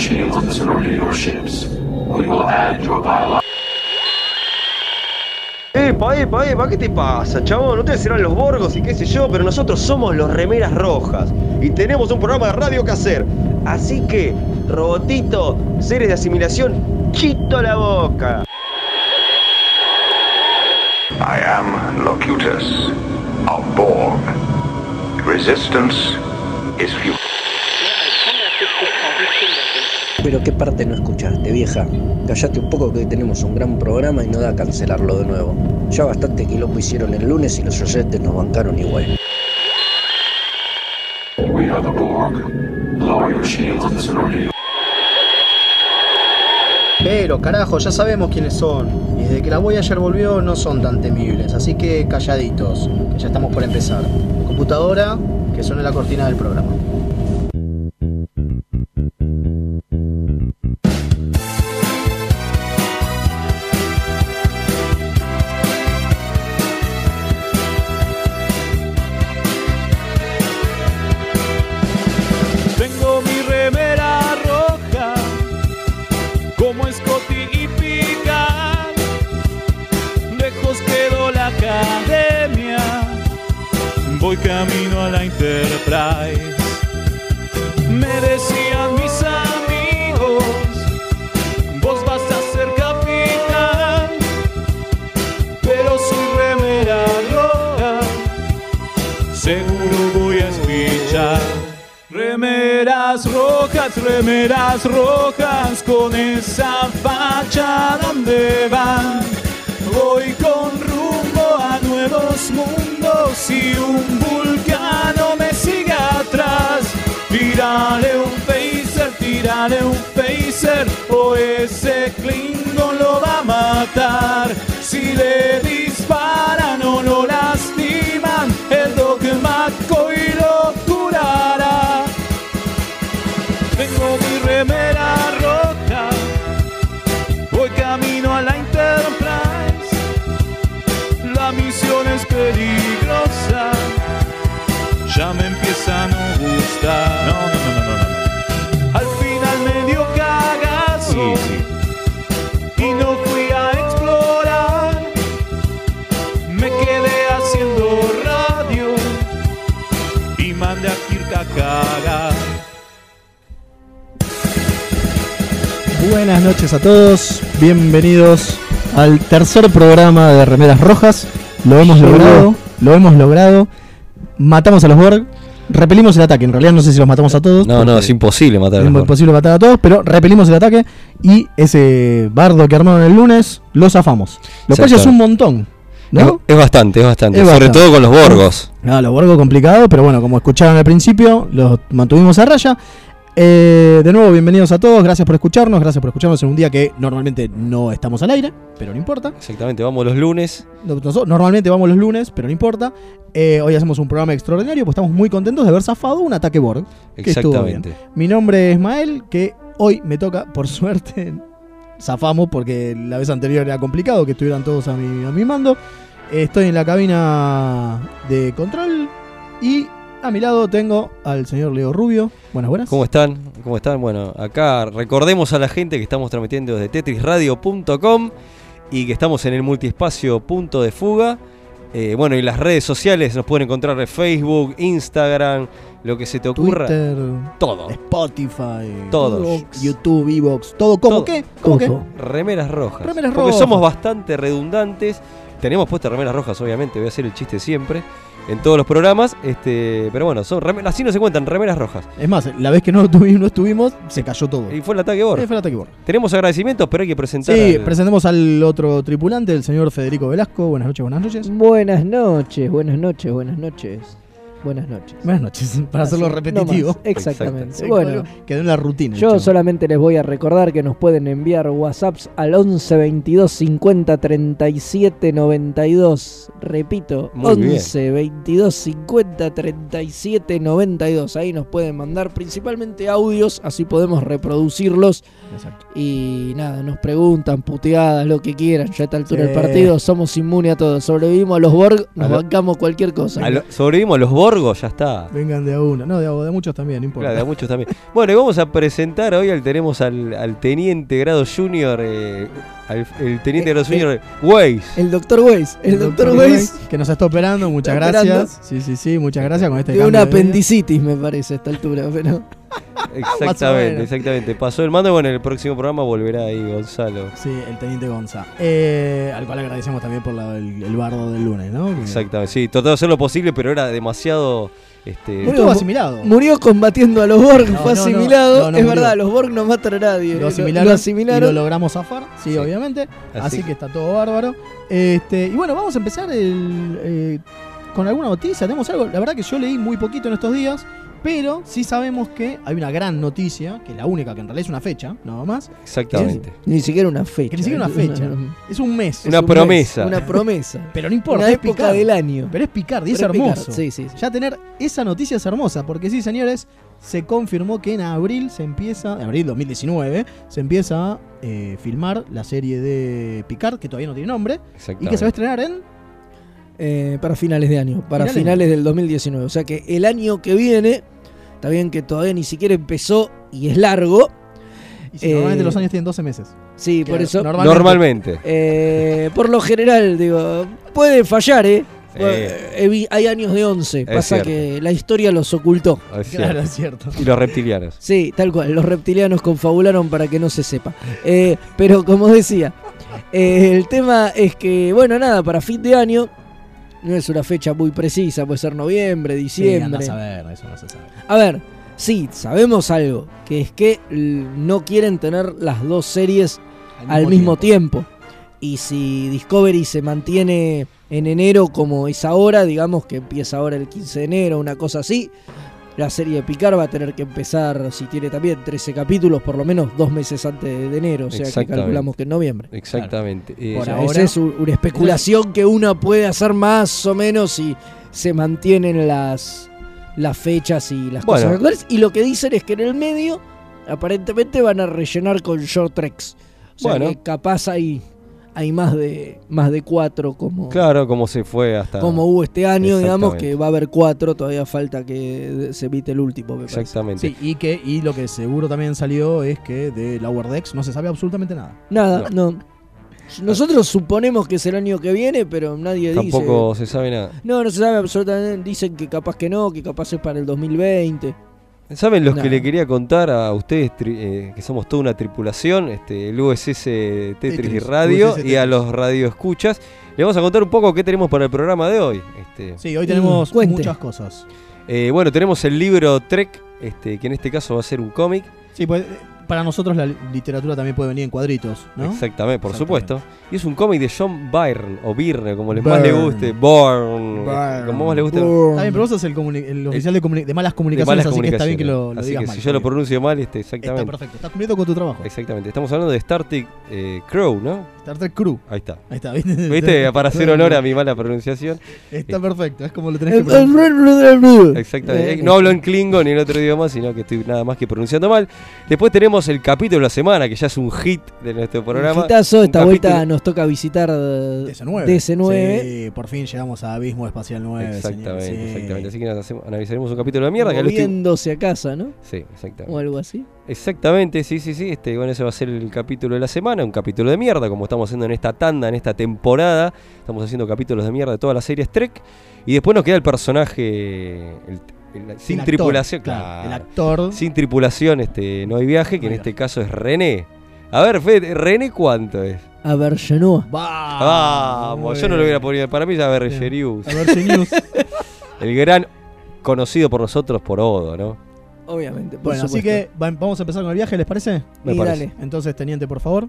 shields and surrender your ships. We will add your. Epa, epa, epa, ¿qué te pasa, chabón? Ustedes serán los Borgos y qué sé yo, pero nosotros somos los Remeras Rojas y tenemos un programa de radio que hacer. Así que, robotito, seres de asimilación, chito la boca. I am Locutus of Borg. Resistance is futile. Pero qué parte no escuchaste, vieja. Callate un poco que hoy tenemos un gran programa y no da a cancelarlo de nuevo. Ya bastante quilombo hicieron el lunes y los oyentes nos bancaron igual. We are the Borg. Lower your shields and surrender your Pero carajo, ya sabemos quiénes son. Y desde que la Voyager volvió no son tan temibles, así que calladitos, que ya estamos por empezar. Computadora, que suene la cortina del programa. Buenas noches a todos, bienvenidos al tercer programa de Remeras Rojas. Lo hemos logrado, lo hemos logrado. Matamos a los Borg, repelimos el ataque. En realidad no sé si los matamos a todos. No, no, es imposible matar a es los Borg. imposible matar a todos, pero repelimos el ataque y ese bardo que armaron el lunes lo zafamos. Lo cual ya es Exacto. un montón, ¿no? Es, es bastante, es bastante. Es Sobre bastante. todo con los Borgos. No, los Borgos complicados, pero bueno, como escucharon al principio, los mantuvimos a raya. Eh, de nuevo, bienvenidos a todos, gracias por escucharnos, gracias por escucharnos en un día que normalmente no estamos al aire, pero no importa. Exactamente, vamos los lunes. Normalmente vamos los lunes, pero no importa. Eh, hoy hacemos un programa extraordinario, pues estamos muy contentos de haber zafado un ataque Borg. Que estuvo bien. Exactamente. Mi nombre es Mael, que hoy me toca, por suerte, zafamos porque la vez anterior era complicado que estuvieran todos a mi, a mi mando. Eh, Estoy en la cabina de control y a mi lado tengo al señor Leo Rubio. Buenas, buenas. ¿Cómo están? ¿Cómo están? Bueno, acá recordemos a la gente que estamos transmitiendo desde tetrisradio.com y que estamos en el multiespacio Punto de Fuga. Eh, bueno, y las redes sociales nos pueden encontrar en Facebook, Instagram, lo que se te ocurra. Twitter, Todo. Spotify, Todos. Evox, YouTube, Evox, todo. ¿Cómo Todo. qué? ¿Cómo qué? Remeras rojas. Remeras Porque rojas. somos bastante redundantes. Tenemos puestas remeras rojas, obviamente, voy a hacer el chiste siempre. En todos los programas, este, pero bueno, son remer- así no se cuentan, remeras rojas. Es más, la vez que no, tuvi- no estuvimos, se cayó todo. Y fue el ataque Borg. Eh, fue el ataque Borg. Tenemos agradecimientos, pero hay que presentar. Sí, al- presentemos al otro tripulante, el señor Federico Velasco. Buenas noches, buenas noches. Buenas noches, buenas noches, buenas noches. Buenas noches. Buenas noches, para hacerlo repetitivo. no exactamente. Bueno, quedó en la rutina. yo chavo. solamente les voy a recordar que nos pueden enviar WhatsApps al 11 22 50 37 92. Repito, Muy bien. 11 22 50 37 92. Ahí nos pueden mandar principalmente audios, así podemos reproducirlos. Exacto. Y nada, nos preguntan, puteadas, lo que quieran. Ya a esta altura Sí. del partido somos inmunes a todo. Sobrevivimos a los Borg, nos A lo- bancamos cualquier cosa. a lo- sobrevivimos a los Borg Borgo, ya está. Vengan de a uno. No, de a, de a muchos también, no importa. Claro, de a muchos también. Bueno, y vamos a presentar hoy al tenemos al, al teniente grado junior, eh, al- el teniente Eh, grado eh, junior Weiss. El doctor Weiss. El, doctor Dr. Weiss Que nos está operando, muchas Está gracias. operando. Sí, sí, sí, muchas gracias con este de una de apendicitis, me parece, a esta altura. Pero Exactamente, menos. exactamente. Pasó el mando y bueno, en el próximo programa volverá ahí Gonzalo. Sí, el teniente Gonza. Eh, al cual agradecemos también por la- el, el bardo del lunes, ¿no? Exactamente, sí, trató de hacer lo posible, pero era demasiado. Este, Estuvo asimilado. murió combatiendo a los Borg, No, fue no, asimilado. no, es murió. verdad, los Borg no matan a nadie. Lo asimilaron, Lo asimilaron. y lo logramos zafar, sí, Sí. obviamente. Así, Así que está todo bárbaro. Este, y bueno, vamos a empezar el, eh, con alguna noticia. Tenemos algo. La verdad que yo leí muy poquito en estos días. Pero sí sabemos que hay una gran noticia, que es la única que en realidad es una fecha, nada más. Exactamente. Ni siquiera una fecha. Que ni siquiera una fecha. Es un mes. Una un mes, promesa. Una promesa. Pero no importa, una es época Picard. del año. Pero es Picard y es hermoso. Sí, sí, sí. Ya tener esa noticia es hermosa, porque sí, señores, se confirmó que en abril se empieza, en abril 2019, se empieza a eh, filmar la serie de Picard, que todavía no tiene nombre, y que se va a estrenar en... Eh, para finales de año, para Finales. finales del 2019. O sea que el año que viene, está bien que todavía ni siquiera empezó y es largo. Y si Eh, normalmente los años tienen 12 meses. Sí, por eso. normalmente- Normalmente. eh, por lo general, digo, puede fallar, ¿eh? Eh, hay años de 11. Pasa cierto. que la historia los ocultó. Es Claro, cierto. es cierto. Y los reptilianos. Sí, tal cual. Los reptilianos confabularon para que no se sepa. Eh, pero como decía, eh, el tema es que, bueno, nada, para fin de año, no es una fecha muy precisa, puede ser noviembre, diciembre. a ver, eso no se sabe. A ver, sí, sabemos algo, que es que no quieren tener las dos series al mismo tiempo. Y si Discovery se mantiene en enero como es ahora, digamos que empieza ahora el 15 de enero, una cosa así, la serie de Picard va a tener que empezar, si tiene también 13 capítulos, por lo menos dos meses antes de enero, o sea que calculamos que en noviembre. Exactamente. Eh, Por O sea, ahora- esa es una especulación que uno puede hacer más o menos si se mantienen las, las fechas y las Bueno. cosas actuales. Y lo que dicen es que en el medio, aparentemente van a rellenar con short treks. O sea Bueno. que capaz hay, hay más de más de cuatro como, Claro, como se fue hasta. como hubo este año, digamos que va a haber cuatro, todavía falta que se emite el último, me. Exactamente. Sí, y que y lo que seguro también salió es que de Lower Decks no se sabe absolutamente nada. Nada, no. Nosotros suponemos que es el año que viene, pero nadie dice. Tampoco se sabe nada. No, no se sabe absolutamente. Dicen que capaz que no, que capaz es para el 2020. ¿Saben los que le quería contar a ustedes, eh, que somos toda una tripulación, este, el USS Tetris, Tetris, Radio USS y a los radioescuchas? Le vamos a contar un poco qué tenemos para el programa de hoy. Este, Sí, hoy tenemos Mm, muchas cosas. eh, bueno, tenemos el libro Trek, este, que en este caso va a ser un cómic. Sí, pues para nosotros la li- literatura también puede venir en cuadritos, ¿no? Exactamente, por Exactamente. supuesto. Y es un cómic de John Byrne, o Byrne, como le más le guste. Byrne. como más le guste. Está bien, pero vos sos el, oficial de, de malas de comunicaciones, malas así que está bien que lo, lo Así digas que mal. si yo lo está pronuncio mal, este, Está exactamente. perfecto, estás cumpliendo con tu trabajo. Exactamente. Estamos hablando de Star Trek eh, Crow, ¿no? Star Trek Crew. Ahí está. Ahí está, ¿viste? ¿Viste? Para hacer honor a mi mala pronunciación. Está perfecto, es como lo tenés que Exactamente. Eh, No hablo en klingon ni en otro idioma, sino que estoy nada más que pronunciando mal. Después tenemos el capítulo de la semana, que ya es un hit de nuestro programa. Un hitazo, Un esta vuelta nos toca visitar eh, DC9. DC9. Sí, por fin llegamos a Abismo Espacial 9. Exactamente, señor, sí. exactamente. Así que nos hacemos- analizaremos un capítulo de mierda. Que moviéndose a casa, ¿no? Sí, exactamente. O algo así. Exactamente, sí, sí, sí. Este, bueno, ese va a ser el capítulo de la semana, un capítulo de mierda, como estamos haciendo en esta tanda, en esta temporada. Estamos haciendo capítulos de mierda de todas las series Trek. Y después nos queda el personaje el- el- sin El actor, tripulación, claro, claro. El actor. Sin tripulación, este, no hay viaje, que No en este caso es René. A ver, Fede, ¿René cuánto es? A ver, Genoa. Vamos, yo no lo hubiera ponido. Para mí ya ver Bien. Gerius. A ver, Genius. El gran conocido por nosotros por Odo, ¿no? Obviamente. Por bueno, así que va- vamos a empezar con el viaje, ¿les parece? Me Y parece. dale. Entonces, teniente, por favor.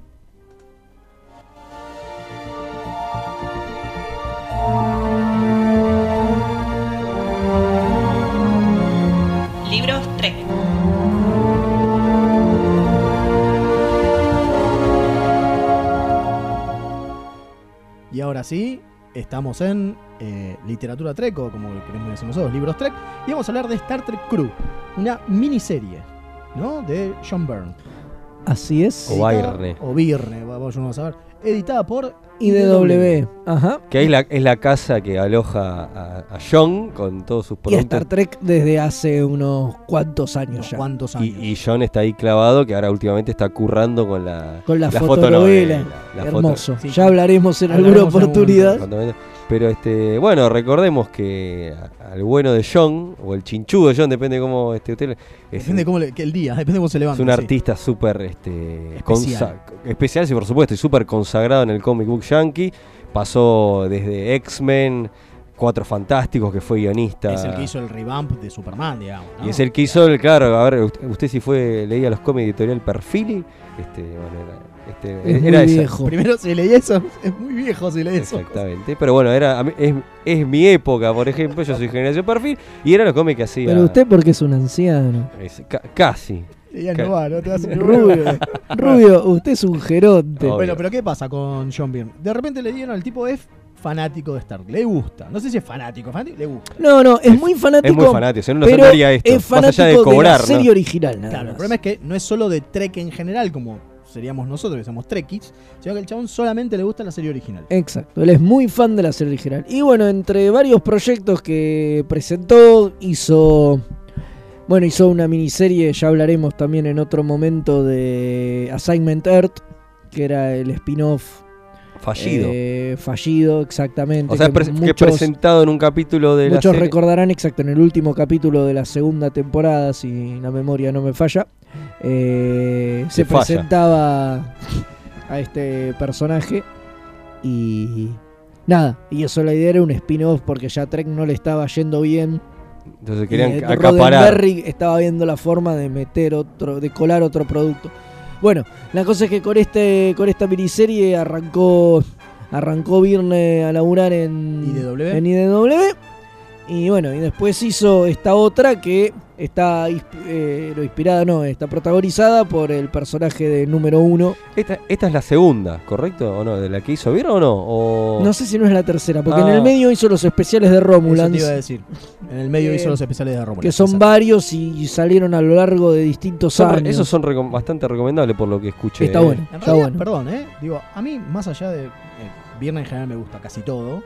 Ahora sí, estamos en eh, literatura Trek, o como queremos decir nosotros, libros Trek. Y vamos a hablar de Star Trek Crew, una miniserie, ¿no? De John Byrne. Así es. O Byrne. O Byrne, vamos a saber. editada por IDW. Ajá. Que ahí la, es la casa que aloja a, a John con todos sus Y productos. Star Trek desde hace unos cuantos años ya. cuantos Y, años. y John está ahí clavado, que ahora últimamente está currando con la, Con la, fotonovela, fotonovela. la Hermoso. Sí, ya hablaremos en hablaremos alguna en oportunidad. foto- Pero este, bueno, recordemos que al bueno de John, o el chinchudo de John, depende cómo este, usted. Es, Depende cómo le- que el día, depende cómo se es levanta. un sí. artista súper este, Especial. especial, sí, por supuesto, y súper consagrado en el comic book yankee. Pasó desde X-Men, Cuatro Fantásticos, que fue guionista. Es el que hizo el revamp de Superman, digamos. ¿no? Y es el que hizo el, claro, a ver, usted, usted si fue, leía los cómics editorial Perfili, este, bueno, era, este, Es era muy esa. viejo. Primero, si leí eso, es muy viejo si leí eso. Exactamente, pero bueno, era es, es mi época, por ejemplo, yo soy generación perfil y era los cómics que hacía. Pero usted porque es un anciano. es- ca- casi. Leía Ca- no va, no te vas a Rubio, Rubio, usted es un geronte. Obvio. Bueno, pero ¿qué pasa con John Byrne? De repente le dieron al tipo es fanático de Star Trek. Le gusta. No sé si es fanático, fanático, le gusta. No, no, es muy fanático. Es muy fanático, si no, no pero esto. es Más fanático allá de cobrar, la serie ¿no? original, nada Claro, el problema es que no es solo de Trek en general, como seríamos nosotros, que somos Trekkies, sino que el chabón solamente le gusta la serie original. Exacto, él es muy fan de la serie original. Y bueno, entre varios proyectos que presentó, hizo. Bueno, hizo una miniserie, ya hablaremos también en otro momento de Assignment Earth, que era el spin-off Fallido. eh, fallido, exactamente. o sea, que presentado en un capítulo de la Muchos serie. recordarán exacto en el último capítulo de la segunda temporada, si la memoria no me falla, eh, se Se falla. presentaba a este personaje y nada, y eso la idea era un spin-off porque ya Trek no le estaba yendo bien. Entonces y querían eh, acaparar. Estaba viendo la forma de meter otro, de colar otro producto. Bueno, la cosa es que con este, con esta miniserie arrancó, arrancó Virne a laburar en IDW. en IDW. Y bueno, y después hizo esta otra que está eh, no, inspirada, no, está protagonizada por el personaje de número uno. Esta, esta es la segunda, ¿correcto? ¿O no? ¿De la que hizo bien o no? O... No sé si no es la tercera, porque Ah. en el medio hizo los especiales de Eso te iba a Romulans, decir. En el medio Eh, hizo los especiales de Romulans. que son exacto. varios y salieron a lo largo de distintos Son años. esos son recom- bastante recomendables por lo que escuché. Está ¿eh? bueno. En Está realidad, bueno. perdón, ¿eh? Digo, a mí, más allá de. Eh, Viernes en general me gusta casi todo.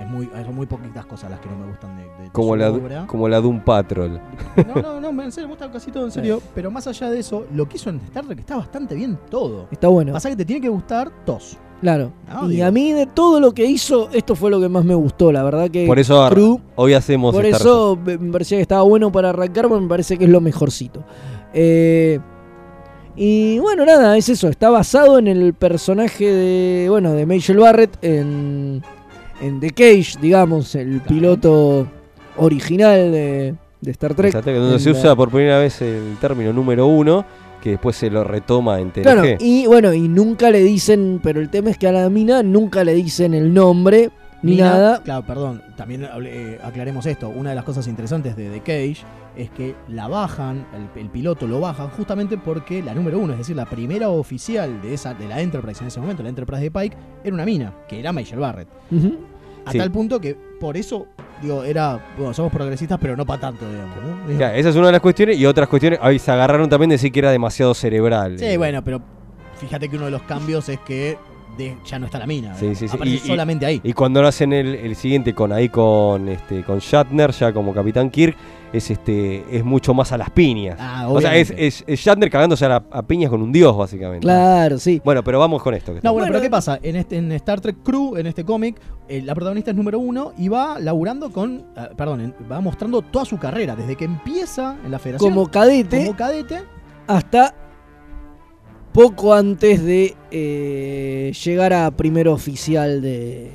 Es muy, son muy poquitas cosas las que no me gustan de, de- de Como su la, obra. como la Doom Patrol. No, no, no, en serio, me gusta casi todo, en serio. Pero más allá de eso, lo que hizo en Star Trek está bastante bien todo. Está bueno. Pasa que te tiene que gustar TOS. Claro. No, y digo. a mí de todo lo que hizo, esto fue lo que más me gustó, la verdad que Por eso Crew hoy hacemos Por eso me me parecía que estaba bueno para arrancar, porque me parece que es lo mejorcito. Eh, y bueno, nada, es eso. Está basado en el personaje de, bueno, de Majel Barrett en, en The Cage, digamos, el piloto original de, de Star Trek. Exacto, donde En se la- usa por primera vez el término número uno, que después se lo retoma en TNG. Claro, y bueno, y nunca le dicen, pero el tema es que a la mina nunca le dicen el nombre ni nada. Claro, perdón, también eh, aclaremos esto. Una de las cosas interesantes de The Cage es que la bajan, el, el piloto lo bajan justamente porque la número uno, es decir, la primera oficial de esa de la Enterprise en ese momento, la Enterprise de Pike, era una mina, que era Major Barrett. Ujú. A Sí. tal punto que por eso, digo, era, bueno, somos progresistas, pero no para tanto, digamos. ¿no? Esa es una de las cuestiones. Y otras cuestiones, ahí se agarraron también de decir que era demasiado cerebral. Sí, Eh, bueno, pero fíjate que uno de los cambios es que de- ya no está la mina. Sí, sí, sí. Aparece Y- solamente ahí. Y cuando lo hacen el, el siguiente con ahí con este con Shatner, ya como Capitán Kirk, es este es mucho más a las piñas. Ah, o sea, es, es, es Shatner cagándose a, la- a piñas con un dios, básicamente. Claro, sí. Bueno, pero vamos con esto. que No, bueno, Bueno, pero ¿qué pasa? En, este, en Star Trek Crew, en este cómic, eh, la protagonista es número uno y va laburando con. ah, perdón, va mostrando toda su carrera, desde que empieza en la federación Como cadete. como cadete. hasta poco antes de eh, llegar a primer oficial de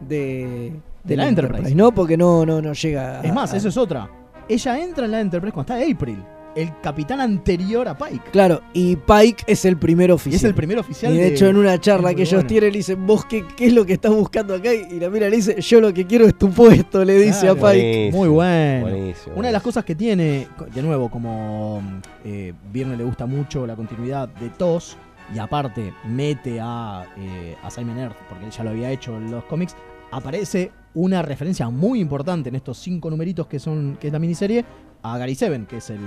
de, De la Enterprise. ¿no? Porque no no no llega. Es más, a- eso es otra. Ella entra en la Enterprise cuando está April, el capitán anterior a Pike. Claro, y Pike es el primer Y oficial. es el primer oficial. Y de hecho, en una charla que ellos bueno. tienen, le dicen, vos qué, qué es lo que estás buscando acá? Y la mira le dice, yo lo que quiero es tu puesto, le dice Claro. a Pike. Buenísimo, Muy bueno. buenísimo, Una de las cosas que tiene, de nuevo, como eh, Viernes le gusta mucho la continuidad de TOS, y aparte mete a, eh, a Simon Earth, porque él ya lo había hecho en los cómics, aparece una referencia muy importante en estos cinco numeritos que son que es la miniserie, a Gary Seven, que es el,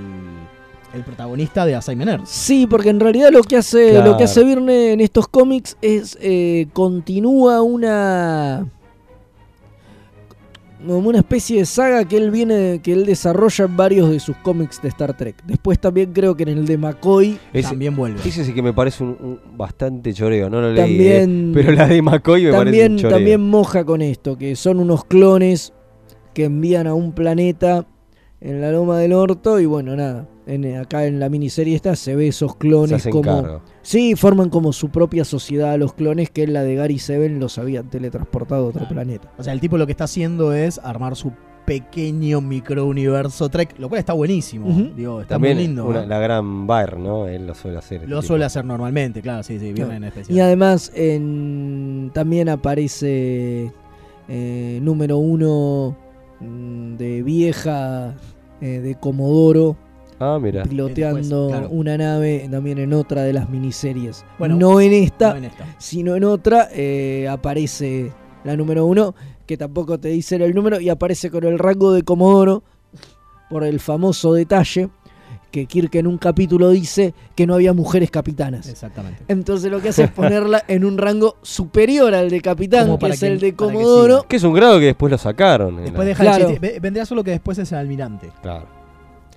el protagonista de Assignment Earth. Sí, porque en realidad lo que hace, Claro. lo que hace Virne en estos cómics es eh, continúa una como una especie de saga que él viene que él desarrolla en varios de sus cómics de Star Trek. Después también creo que en el de McCoy Ese, También vuelve. ese sí que me parece un, un bastante choreo, no lo leí. También- eh, pero la de McCoy me parece también un choreo. también moja con esto, que son unos clones que envían a un planeta en la Loma del Orto y bueno, nada, en, acá en la miniserie esta se ve esos Se clones hacen como cargo. Sí, forman como su propia sociedad los clones que en la de Gary Seven los habían teletransportado a otro Claro. planeta. O sea, el tipo lo que está haciendo es armar su pequeño microuniverso Trek, lo cual está buenísimo. Digo, está También muy lindo. una- ¿eh? la gran Baer, ¿no? Él lo suele hacer. este Lo tipo. suele hacer normalmente, claro, sí, sí, viene en especial. Y además en, también aparece eh, número uno de vieja eh, de Comodoro Ah, mira. piloteando Después, claro. una nave también en otra de las miniseries. Bueno, no en esta, No en esta. sino en otra eh, aparece la número uno, que tampoco te dicen el número, y aparece con el rango de Comodoro por el famoso detalle que Kirk en un capítulo dice que no había mujeres capitanas. Exactamente. Entonces lo que hace es ponerla en un rango superior al de capitán, que es que- el de que Comodoro. Que es un grado que después lo sacaron. Después la- deja Claro. el Vendría solo que después es el almirante. Claro.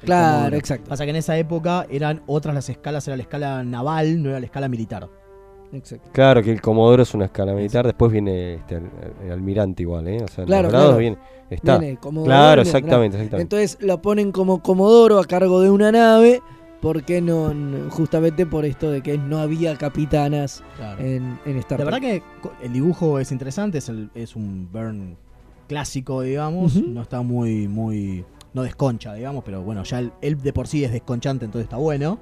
el Claro, comodoro. exacto. Pasa que en esa época eran otras las escalas, era la escala naval, no era la escala militar. Exacto. Claro que el Comodoro es una escala militar, después viene este, el, el almirante igual, ¿eh? O sea, en Claro, los grados claro. viene, está. Viene Comodoro, claro, viene, exactamente, exactamente. Entonces la ponen como Comodoro a cargo de una nave, porque no, no- justamente por esto de que no había capitanas Claro. en, en Star La Trek. verdad que el dibujo es interesante, es, el- es un burn clásico, digamos. No está muy, muy. No desconcha, digamos, pero bueno, ya él, él de por sí es desconchante, entonces está bueno.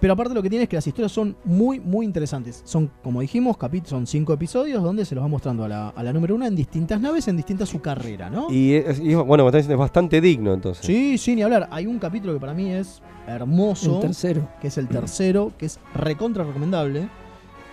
Pero aparte lo que tiene es que las historias son muy, muy interesantes. Son, como dijimos, capítulos, son cinco episodios donde se los va mostrando a la, a la número uno en distintas naves, en distinta su carrera, ¿no? Y, es, y bueno, me está diciendo, es bastante digno entonces. Sí, sí, ni hablar. Hay un capítulo que para mí es hermoso. el tercero. que es el tercero, que es recontra recomendable,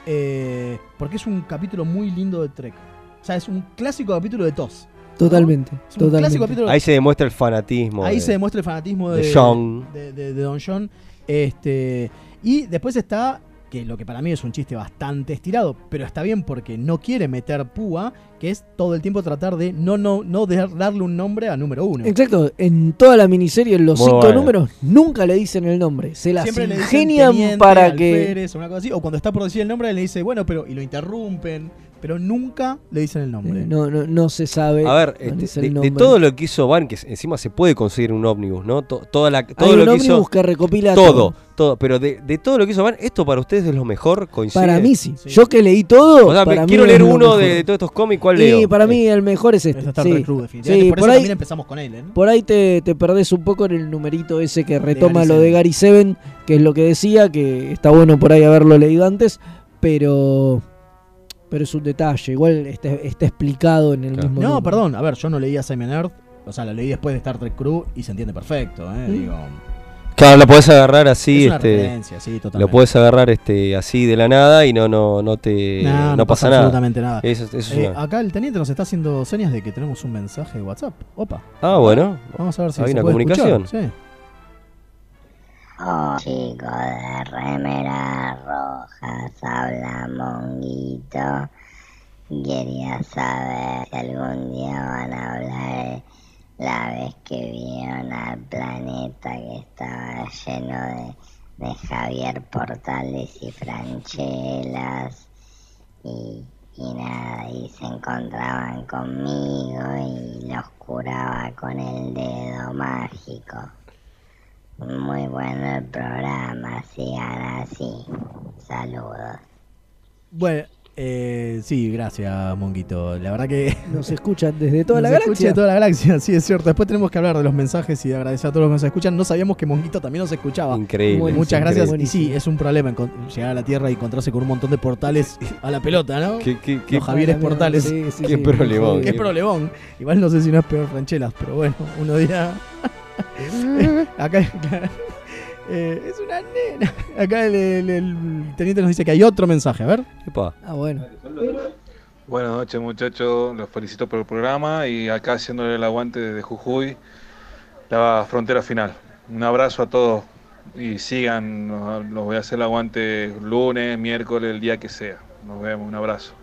eh, porque es un capítulo muy lindo de Trek. O sea, es un clásico capítulo de TOS. Totalmente, totalmente. capítulo Ahí se demuestra el fanatismo. Ahí de- se demuestra el fanatismo de, de John. de, de- de Don John. Este, y después está, que lo que para mí es un chiste bastante estirado, pero está bien porque no quiere meter púa, que es todo el tiempo tratar de no, no, no de- darle un nombre a número uno. Exacto, en toda la miniserie, en los Muy cinco bueno. números, nunca le dicen el nombre. Se las Siempre le dicen ingenian teniente, para que. alférez o una cosa así, o cuando está por decir el nombre le dice, bueno, pero y lo interrumpen, pero nunca le dicen el nombre. eh, No, no, no se sabe. A ver, no este, de, de todo lo que hizo Van, que encima se puede conseguir un ómnibus, ¿no? To- toda la, todo Hay lo un que ómnibus hizo. que recopila Todo, todo. Pero de, de todo lo que hizo Van, ¿esto para ustedes es lo mejor? ¿Coincide? Para mí sí. Sí. Yo que leí todo. O sea, para mí quiero es leer lo uno de, de todos estos cómics, ¿cuál Y leo? para mí el mejor es Es este. Star sí. Trek Crew, definitivamente. Sí, por, por eso ahí- también empezamos con él, ¿eh? Por ahí te, te perdés un poco en el numerito ese que retoma lo de. Gary Seven, que es lo que decía, que está bueno por ahí haberlo leído antes, pero pero es un detalle, igual está, está explicado en el Claro. mismo No, número. perdón, a ver, yo no leí a Simon Earth, o sea, lo leí después de Star Trek Crew y se entiende perfecto, ¿eh? Mm. Digo, Claro, lo podés agarrar así, es este. sí. Lo podés agarrar este así de la nada y no, no, no te. No, no, pasa, nada. absolutamente nada. Eso, eso es Eh, una- acá el teniente nos está haciendo señas de que tenemos un mensaje de WhatsApp. Opa, Ah, bueno. vamos a ver si Hay se una puede comunicación. escuchar. Sí. Oh, chico de remera rojas, habla Monguito. Quería saber si algún día van a hablar la vez que vieron al planeta que estaba lleno de, de Javier Portales y Franchelas. Y, y nada, y se encontraban conmigo y los curaba con el dedo mágico. Muy bueno el programa, sigan así. Saludos. Bueno, eh, sí, gracias, Monguito. La verdad que. Nos escuchan desde toda nos la escucha galaxia. de toda la galaxia, sí, es cierto. Después tenemos que hablar de los mensajes y de agradecer a todos los que nos escuchan. No sabíamos que Monguito también nos escuchaba. Increíble. Bueno, Muchas increíble. gracias. Y sí, es un problema llegar a la Tierra y encontrarse con un montón de portales a la pelota, ¿no? ¿Qué, qué, qué- Los Javieres Portales. sí, sí, Qué sí, problemón, Qué problemón. Igual no sé si no es peor Franchelas, pero bueno, uno dirá. Acá. eh, es una nena. Acá el, el- el teniente nos dice que hay otro mensaje. A ver. Epa. Ah, bueno. Buenas noches muchachos, los felicito por el programa y acá haciéndole el aguante desde Jujuy, la frontera final. Un abrazo a todos Y sigan, los, voy a hacer el aguante lunes, miércoles, el día que sea. Nos vemos, un abrazo.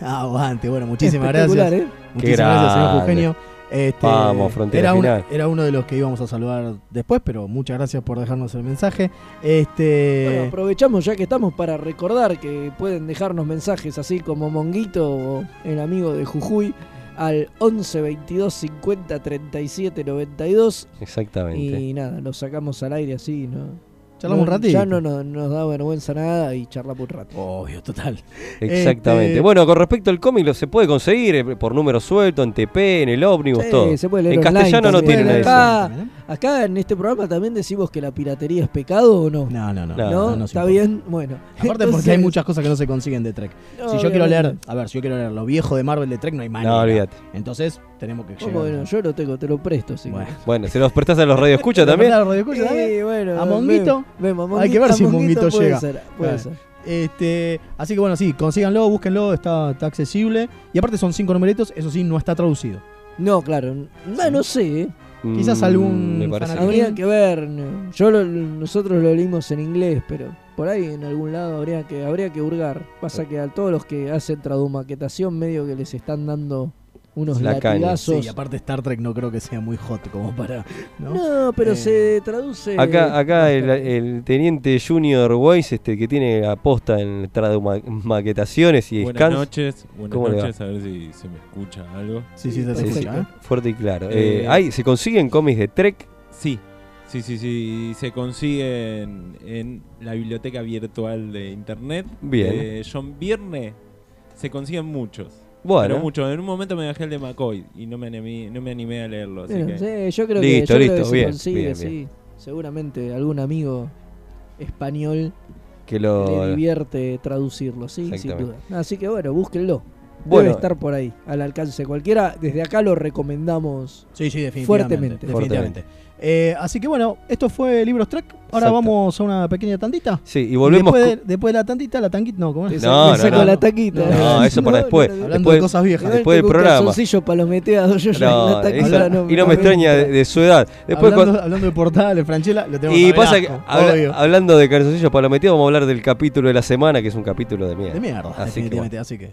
Aguante, bueno, muchísimas gracias. ¿eh? Muchísimas Qué gracias, señor grande. Este, Vamos, frontera era, uno, final. era uno de los que íbamos a saludar después, pero muchas gracias por dejarnos el mensaje. Este, Bueno, aprovechamos ya que estamos para recordar que pueden dejarnos mensajes así como Monguito o el amigo de Jujuy al 11 22 50 37 92 Exactamente. y nada, lo sacamos al aire así, ¿no? Charlamos No- un ratito. Ya no nos, nos da vergüenza nada y charlamos un rato. Obvio, total. Exactamente. Este- Bueno, con respecto al cómic, lo se puede conseguir eh, por número suelto, en TP, en el ómnibus, Sí, todo. se puede leer en online castellano no también. tiene una acá, en este programa también decimos que la piratería es pecado o no. No, no, no. No, ¿No? no nos Está bien, bueno. Aparte porque hay muchas cosas que no se consiguen de Trek. No, si yo quiero leer, a ver, si yo quiero leer lo viejo de Marvel de Trek, no hay manera. No, olvídate. Entonces, tenemos que Oh, llegar. bueno, yo lo tengo, te lo presto. Si Bueno. Bueno, se los prestás a los radioescuchas también. ¿Te acordás de los radioescuchas Sí, también? bueno, ¿A Monguito? vemos, vemos, Hay que ver a si Monguito puede llega. ser, puede Claro. ser. Este, así que bueno, sí, consíganlo, búsquenlo, está, está accesible. Y aparte son cinco numeritos, eso sí, no está traducido. No, claro. No, no sé. Quizás Mm, algún me parece fanático. que- Habría que ver. no. Yo lo- nosotros lo leímos en inglés, pero por ahí en algún lado habría que habría que hurgar. Pasa que a todos los que hacen tradumaquetación medio que les están dando unos La latigazos. Sí, aparte Star Trek no creo que sea muy hot como para. ¿no? No, pero Eh, se traduce. Acá, acá el, el teniente Junior Weiss, este, que tiene aposta en maquetaciones y Buenas scans. noches, buenas noches, a ver si se me escucha algo. Sí, sí, se Sí, escucha, ¿eh? fuerte y claro. Eh, Eh, ¿hay- ¿Se consiguen cómics de Trek? Sí, sí, sí, sí, se consiguen en la biblioteca virtual de internet. Bien. De John Byrne se consiguen muchos. Bueno. Pero muchos. En un momento me bajé el de McCoy y no me animé, no me animé a leerlo. Así Bueno, que... sí, yo creo Listo, que, yo creo listo, que se bien, consigue, bien, sí. Seguramente algún amigo español Que lo. le divierte traducirlo, sí, sin duda. Así que bueno, búsquenlo. Bueno. Debe estar por ahí, al alcance de cualquiera. Desde acá lo recomendamos. Sí, sí, definitivamente. Fuertemente. definitivamente. Eh, así que bueno, esto fue Libros Trek. Ahora Exacto. vamos a una pequeña tandita. Sí, y volvemos. después, con- de, después de la tandita, la tanquita, no, ¿cómo es? No, no, saco no. la taquita. No, eso para después. Hablando Después- de cosas viejas. después del programa. calzoncillo palometeado, yo ya No, esa- no, y no me extraña de, de su edad. Después hablando, cuando- hablando de portales, Franchella, lo tenemos y pasa que, Velasco, habla- hablando de calzoncillos palometidos, vamos a hablar del capítulo de la semana, que es un capítulo de mierda. De mierda, Así que, definitivamente, bueno. así que.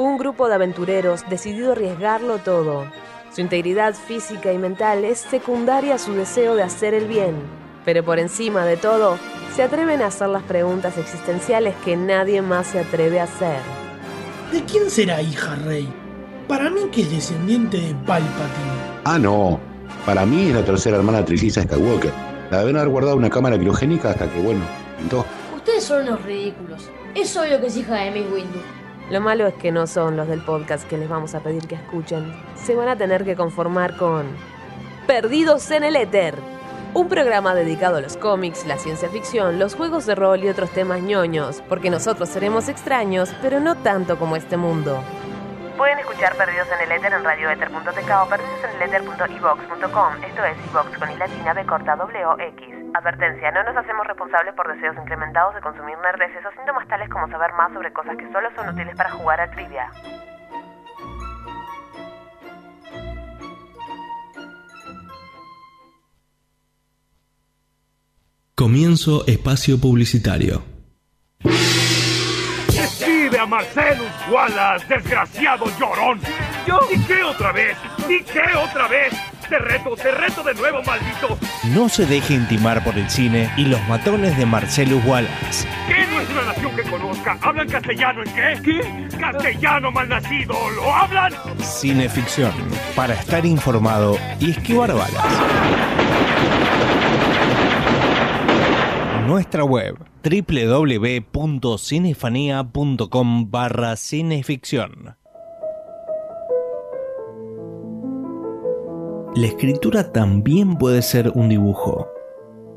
Un grupo de aventureros decidido a arriesgarlo todo. Su integridad física y mental es secundaria a su deseo de hacer el bien, pero por encima de todo, se atreven a hacer las preguntas existenciales que nadie más se atreve a hacer. ¿De quién será hija Rey? Para mí que es descendiente de Palpatine. Ah, no. Para mí es la tercera hermana trilliza Skywalker. La deben haber guardado en una cámara criogénica hasta que, bueno, pintó. Ustedes son unos ridículos. Es obvio que es hija de Miss Windu. Lo malo es que no son los del podcast que les vamos a pedir que escuchen. Se van a tener que conformar con Perdidos en el Éter. Un programa dedicado a los cómics, la ciencia ficción, los juegos de rol y otros temas ñoños, porque nosotros seremos extraños, pero no tanto como este mundo. Pueden escuchar Perdidos en el Éter en radioether.tk o perdidoseneleter.evox.com. Esto es iVox con i latina b corta w x. Advertencia, no nos hacemos responsables por deseos incrementados de consumir nerdeces o síntomas tales como saber más sobre cosas que solo son útiles para jugar a trivia. Comienzo espacio publicitario. Escribe a Marcelus Wallace, desgraciado llorón. ¿Yo? ¿Y qué otra vez? ¿Y qué otra vez? Te reto, te reto de nuevo, maldito. No se deje intimar por el cine y los matones de Marcellus Wallace. ¿Qué no es una nación que conozca? ¿Hablan castellano en qué? ¿Qué? Castellano malnacido. ¿Lo hablan? Cineficción, para estar informado y esquivar balas. Nuestra web www.cinefanía.com barra cineficción. La escritura también puede ser un dibujo.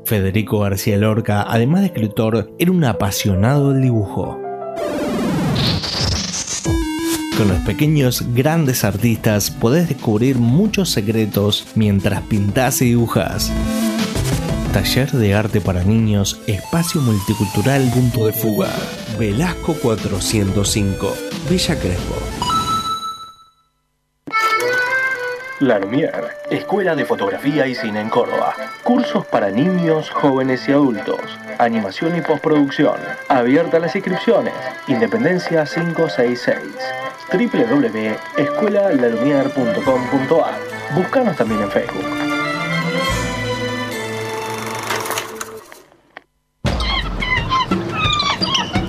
Federico García Lorca, además de escritor, era un apasionado del dibujo. Con los pequeños grandes artistas podés descubrir muchos secretos mientras pintás y dibujás. Taller de arte para niños, espacio multicultural Punto de Fuga. Velasco 405, Villa Crespo. La Lumière, Escuela de Fotografía y Cine en Córdoba. Cursos para niños, jóvenes y adultos. Animación y postproducción. Abierta las inscripciones. Independencia 566. www.escuelalalumière.com.ar Búscanos también en Facebook.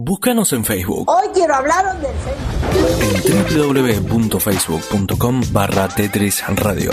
Búscanos en Facebook Hoy quiero hablar del Facebook. en www.facebook.com barra Tetris Radio.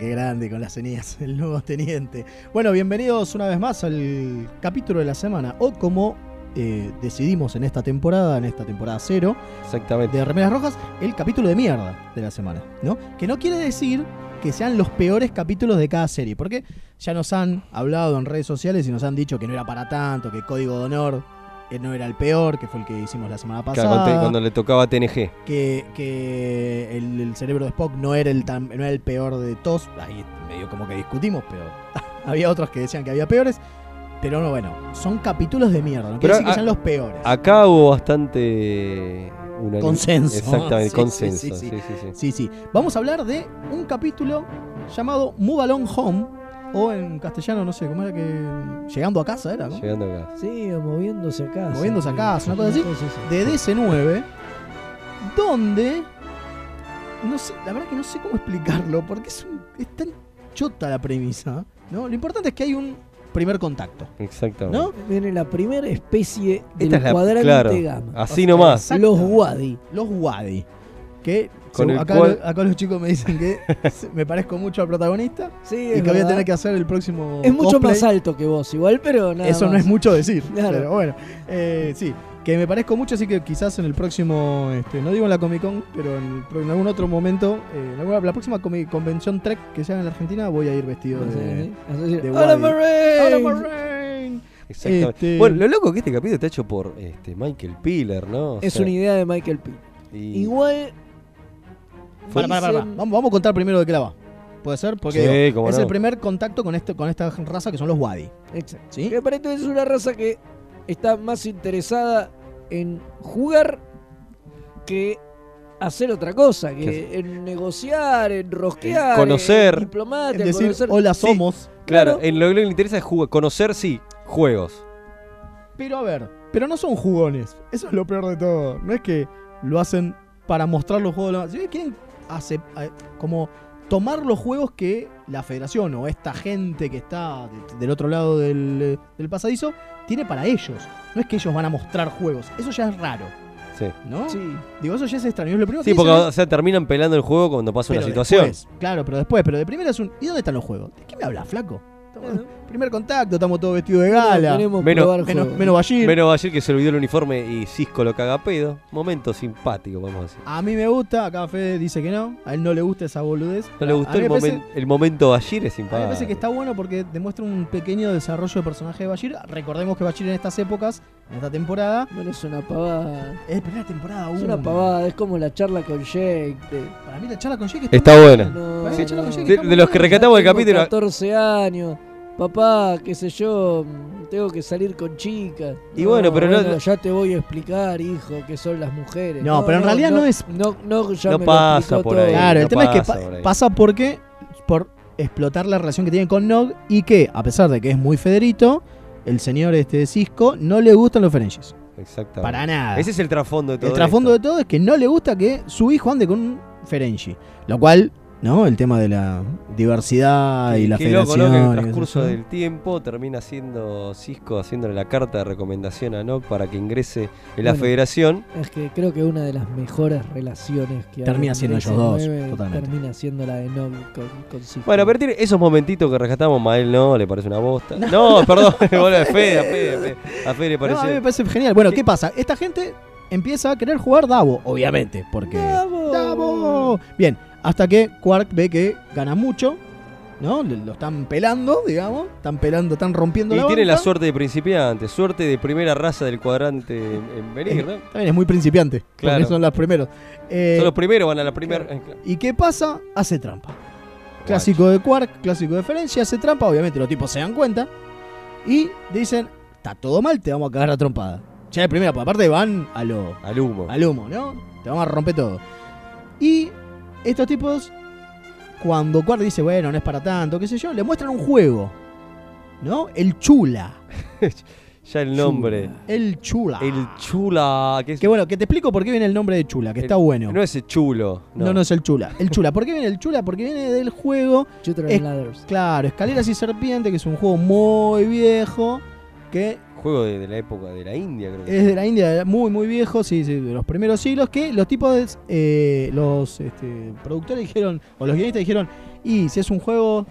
Qué grande con las señas, el nuevo teniente. Bueno, bienvenidos una vez más al capítulo de la semana. O como eh, decidimos en esta temporada, en esta temporada cero, Exactamente. de Remeras Rojas, el capítulo de mierda de la semana, ¿no? Que no quiere decir que sean los peores capítulos de cada serie, porque ya nos han hablado en redes sociales y nos han dicho que no era para tanto, que Código de Honor no era el peor, que fue el que hicimos la semana Claro, pasada. cuando, cuando le tocaba a TNG. que, que el, el cerebro de Spock no era el tan, no era el peor de todos. Ahí medio como que discutimos, pero había otros que decían que había peores. Pero no, bueno, son capítulos de mierda. No quiere decir que sean los peores. Acá hubo bastante Consenso. Exactamente, Sí, consenso. sí, sí, sí, sí, sí. Sí, sí. Vamos a hablar de un capítulo llamado Move Along Home. O en castellano, no sé, ¿cómo era que. Llegando a casa era, ¿no? Llegando acá. Sí, o moviéndose acá. Moviéndose a casa, una cosa así. De DC9. Donde. No sé, la verdad que no sé cómo explicarlo. Porque es, un- es tan chota la premisa. ¿no? Lo importante es que hay un primer contacto. Exactamente. ¿No? Viene la primera especie del Esta es la- cuadrante claro, gamma. así nomás. Los Wadi. Los Wadi. Que con acá, cual- lo- acá los chicos me dicen que me parezco mucho al protagonista Sí, y que voy a tener que hacer el próximo. Es mucho cosplay. más alto que vos, igual, pero nada Eso no es mucho decir. Claro. Pero bueno, eh, sí. Que me parezco mucho, así que quizás en el próximo, este, no digo en la Comic Con, pero en, algún otro momento, eh, en alguna- la próxima comi- convención Trek que se haga en la Argentina, voy a ir vestido de, Sí, sí. de ¡Hola, Wadi. Marine! ¡Hola, Marine! Exactamente. Este- Bueno, lo loco es que este capítulo está hecho por este, Michael Piller, ¿no? O Es sea, una idea de Michael P. y- Igual. Para, para, para, para. dicen- Vamos, vamos a contar primero de qué la va. ¿Puede ser? Porque Sí, digo, cómo es no. el primer contacto con, este, con esta raza que son los Wadi. Exacto. ¿Sí? Que aparentemente es una raza que está más interesada en jugar que hacer otra cosa, que en negociar, en rosquear, Conocer. en diplomacia, Es decir, conocer. hola, Sí, somos. Claro, en lo que le interesa es jugar, conocer, sí, juegos. Pero a ver, pero no son jugones. Eso es lo peor de todo. No es que lo hacen para mostrar los juegos. Si quieren hace- eh, como tomar los juegos que la federación o esta gente que está de- del otro lado del, del pasadizo tiene para ellos. No es que ellos van a mostrar juegos. Eso ya es raro, Sí. ¿no? Sí. Digo, eso ya es extraño. Es lo primero Sí, que porque dicen o sea, terminan pelando el juego cuando pasa una situación. después, claro, pero después, pero de primera es un. ¿Y dónde están los juegos? ¿De qué me hablas, flaco? Primer contacto, estamos todos vestidos de gala. Menos- menos, menos Bashir. Menos Bashir que se olvidó el uniforme y Cisco lo caga pedo. Momento simpático, vamos a decir. A mí me gusta, acá Fede dice que no, a él no le gusta esa boludez. No le gustó el, parece- momen- el momento Bashir, es A mí me simpático. parece que está bueno porque demuestra un pequeño desarrollo de personaje de Bashir. Recordemos que Bashir en estas épocas, en esta temporada, Bueno, es una pavada. es la primera temporada Es uno. una pavada, es como la charla con Jake. de- Para mí la charla con Jake Está muy buena. No, Para mí la charla con Jake De, está de los que buena. rescatamos el capítulo. 14 años. Papá, qué sé yo, tengo que salir con chicas. Y bueno, pero no- ya te voy a explicar, hijo, qué son las mujeres. No, pero en realidad no es- No, no, ya No me lo pasa por todo. ahí. Claro, el tema es que pasa pa- por pasa porque por explotar la relación que tienen con Nog y que, a pesar de que es muy Federito, el señor este Cisco no le gustan los Ferengis. Exactamente. Para nada. Ese es el trasfondo de todo El trasfondo esto. de todo es que no le gusta que su hijo ande con un Ferengi. Lo cual, ¿no? El tema de la diversidad y la Qué loco, federación. ¿no? Que en y el qué transcurso del tiempo termina siendo Cisco haciéndole la carta de recomendación a Nock para que ingrese en la Bueno, federación. Es que creo que una de las mejores relaciones que hay Termina en siendo ellos dos, 9 totalmente. Termina siendo la de Nog con, con Cisco. Bueno, pero tiene esos momentitos que rescatamos, Mael no, le parece una bosta. No, perdón, bueno, a Fede, a Fede, a Fede, a Fede le No, a mí me parece genial. Bueno, ¿qué pasa? Esta gente empieza a querer jugar Davo, obviamente, porque... ¡Davo! Bien, hasta que Quark ve que gana mucho, ¿no? Lo están pelando, digamos. Están pelando, están rompiendo Y la tiene la suerte de principiante, suerte de primera raza del cuadrante en, en venir, ¿no? También es muy principiante, Claro. son los primeros. Eh, Son los primeros, van a la primera. eh, ¿Y qué pasa? Hace trampa. Clásico de Quark, clásico de Ferencia, hace trampa, obviamente los tipos se dan cuenta y dicen, está todo mal, te vamos a cagar a trompada. Ya de primera, aparte van a lo, Al humo. al humo, ¿no? Te vamos a romper todo. Y estos tipos, cuando Quark dice, bueno, no es para tanto, qué sé yo, le muestran un juego, ¿no? El Chula. Ya el nombre. El Chula. El chula. Que, es- Que bueno, que te explico por qué viene el nombre de Chula, que está bueno. No es el chulo. No, No, no es el Chula. El Chula. ¿Por qué viene el Chula? Porque viene del juego. Shooter Es- and Ladders. Claro, Escaleras y Serpiente, que es un juego muy viejo. Que Juego de, de la época de la India, creo que es de la India, muy, muy viejo, sí, sí, de los primeros siglos. Que los tipos, eh, los este, productores dijeron, o los guionistas dijeron, y si es un juego,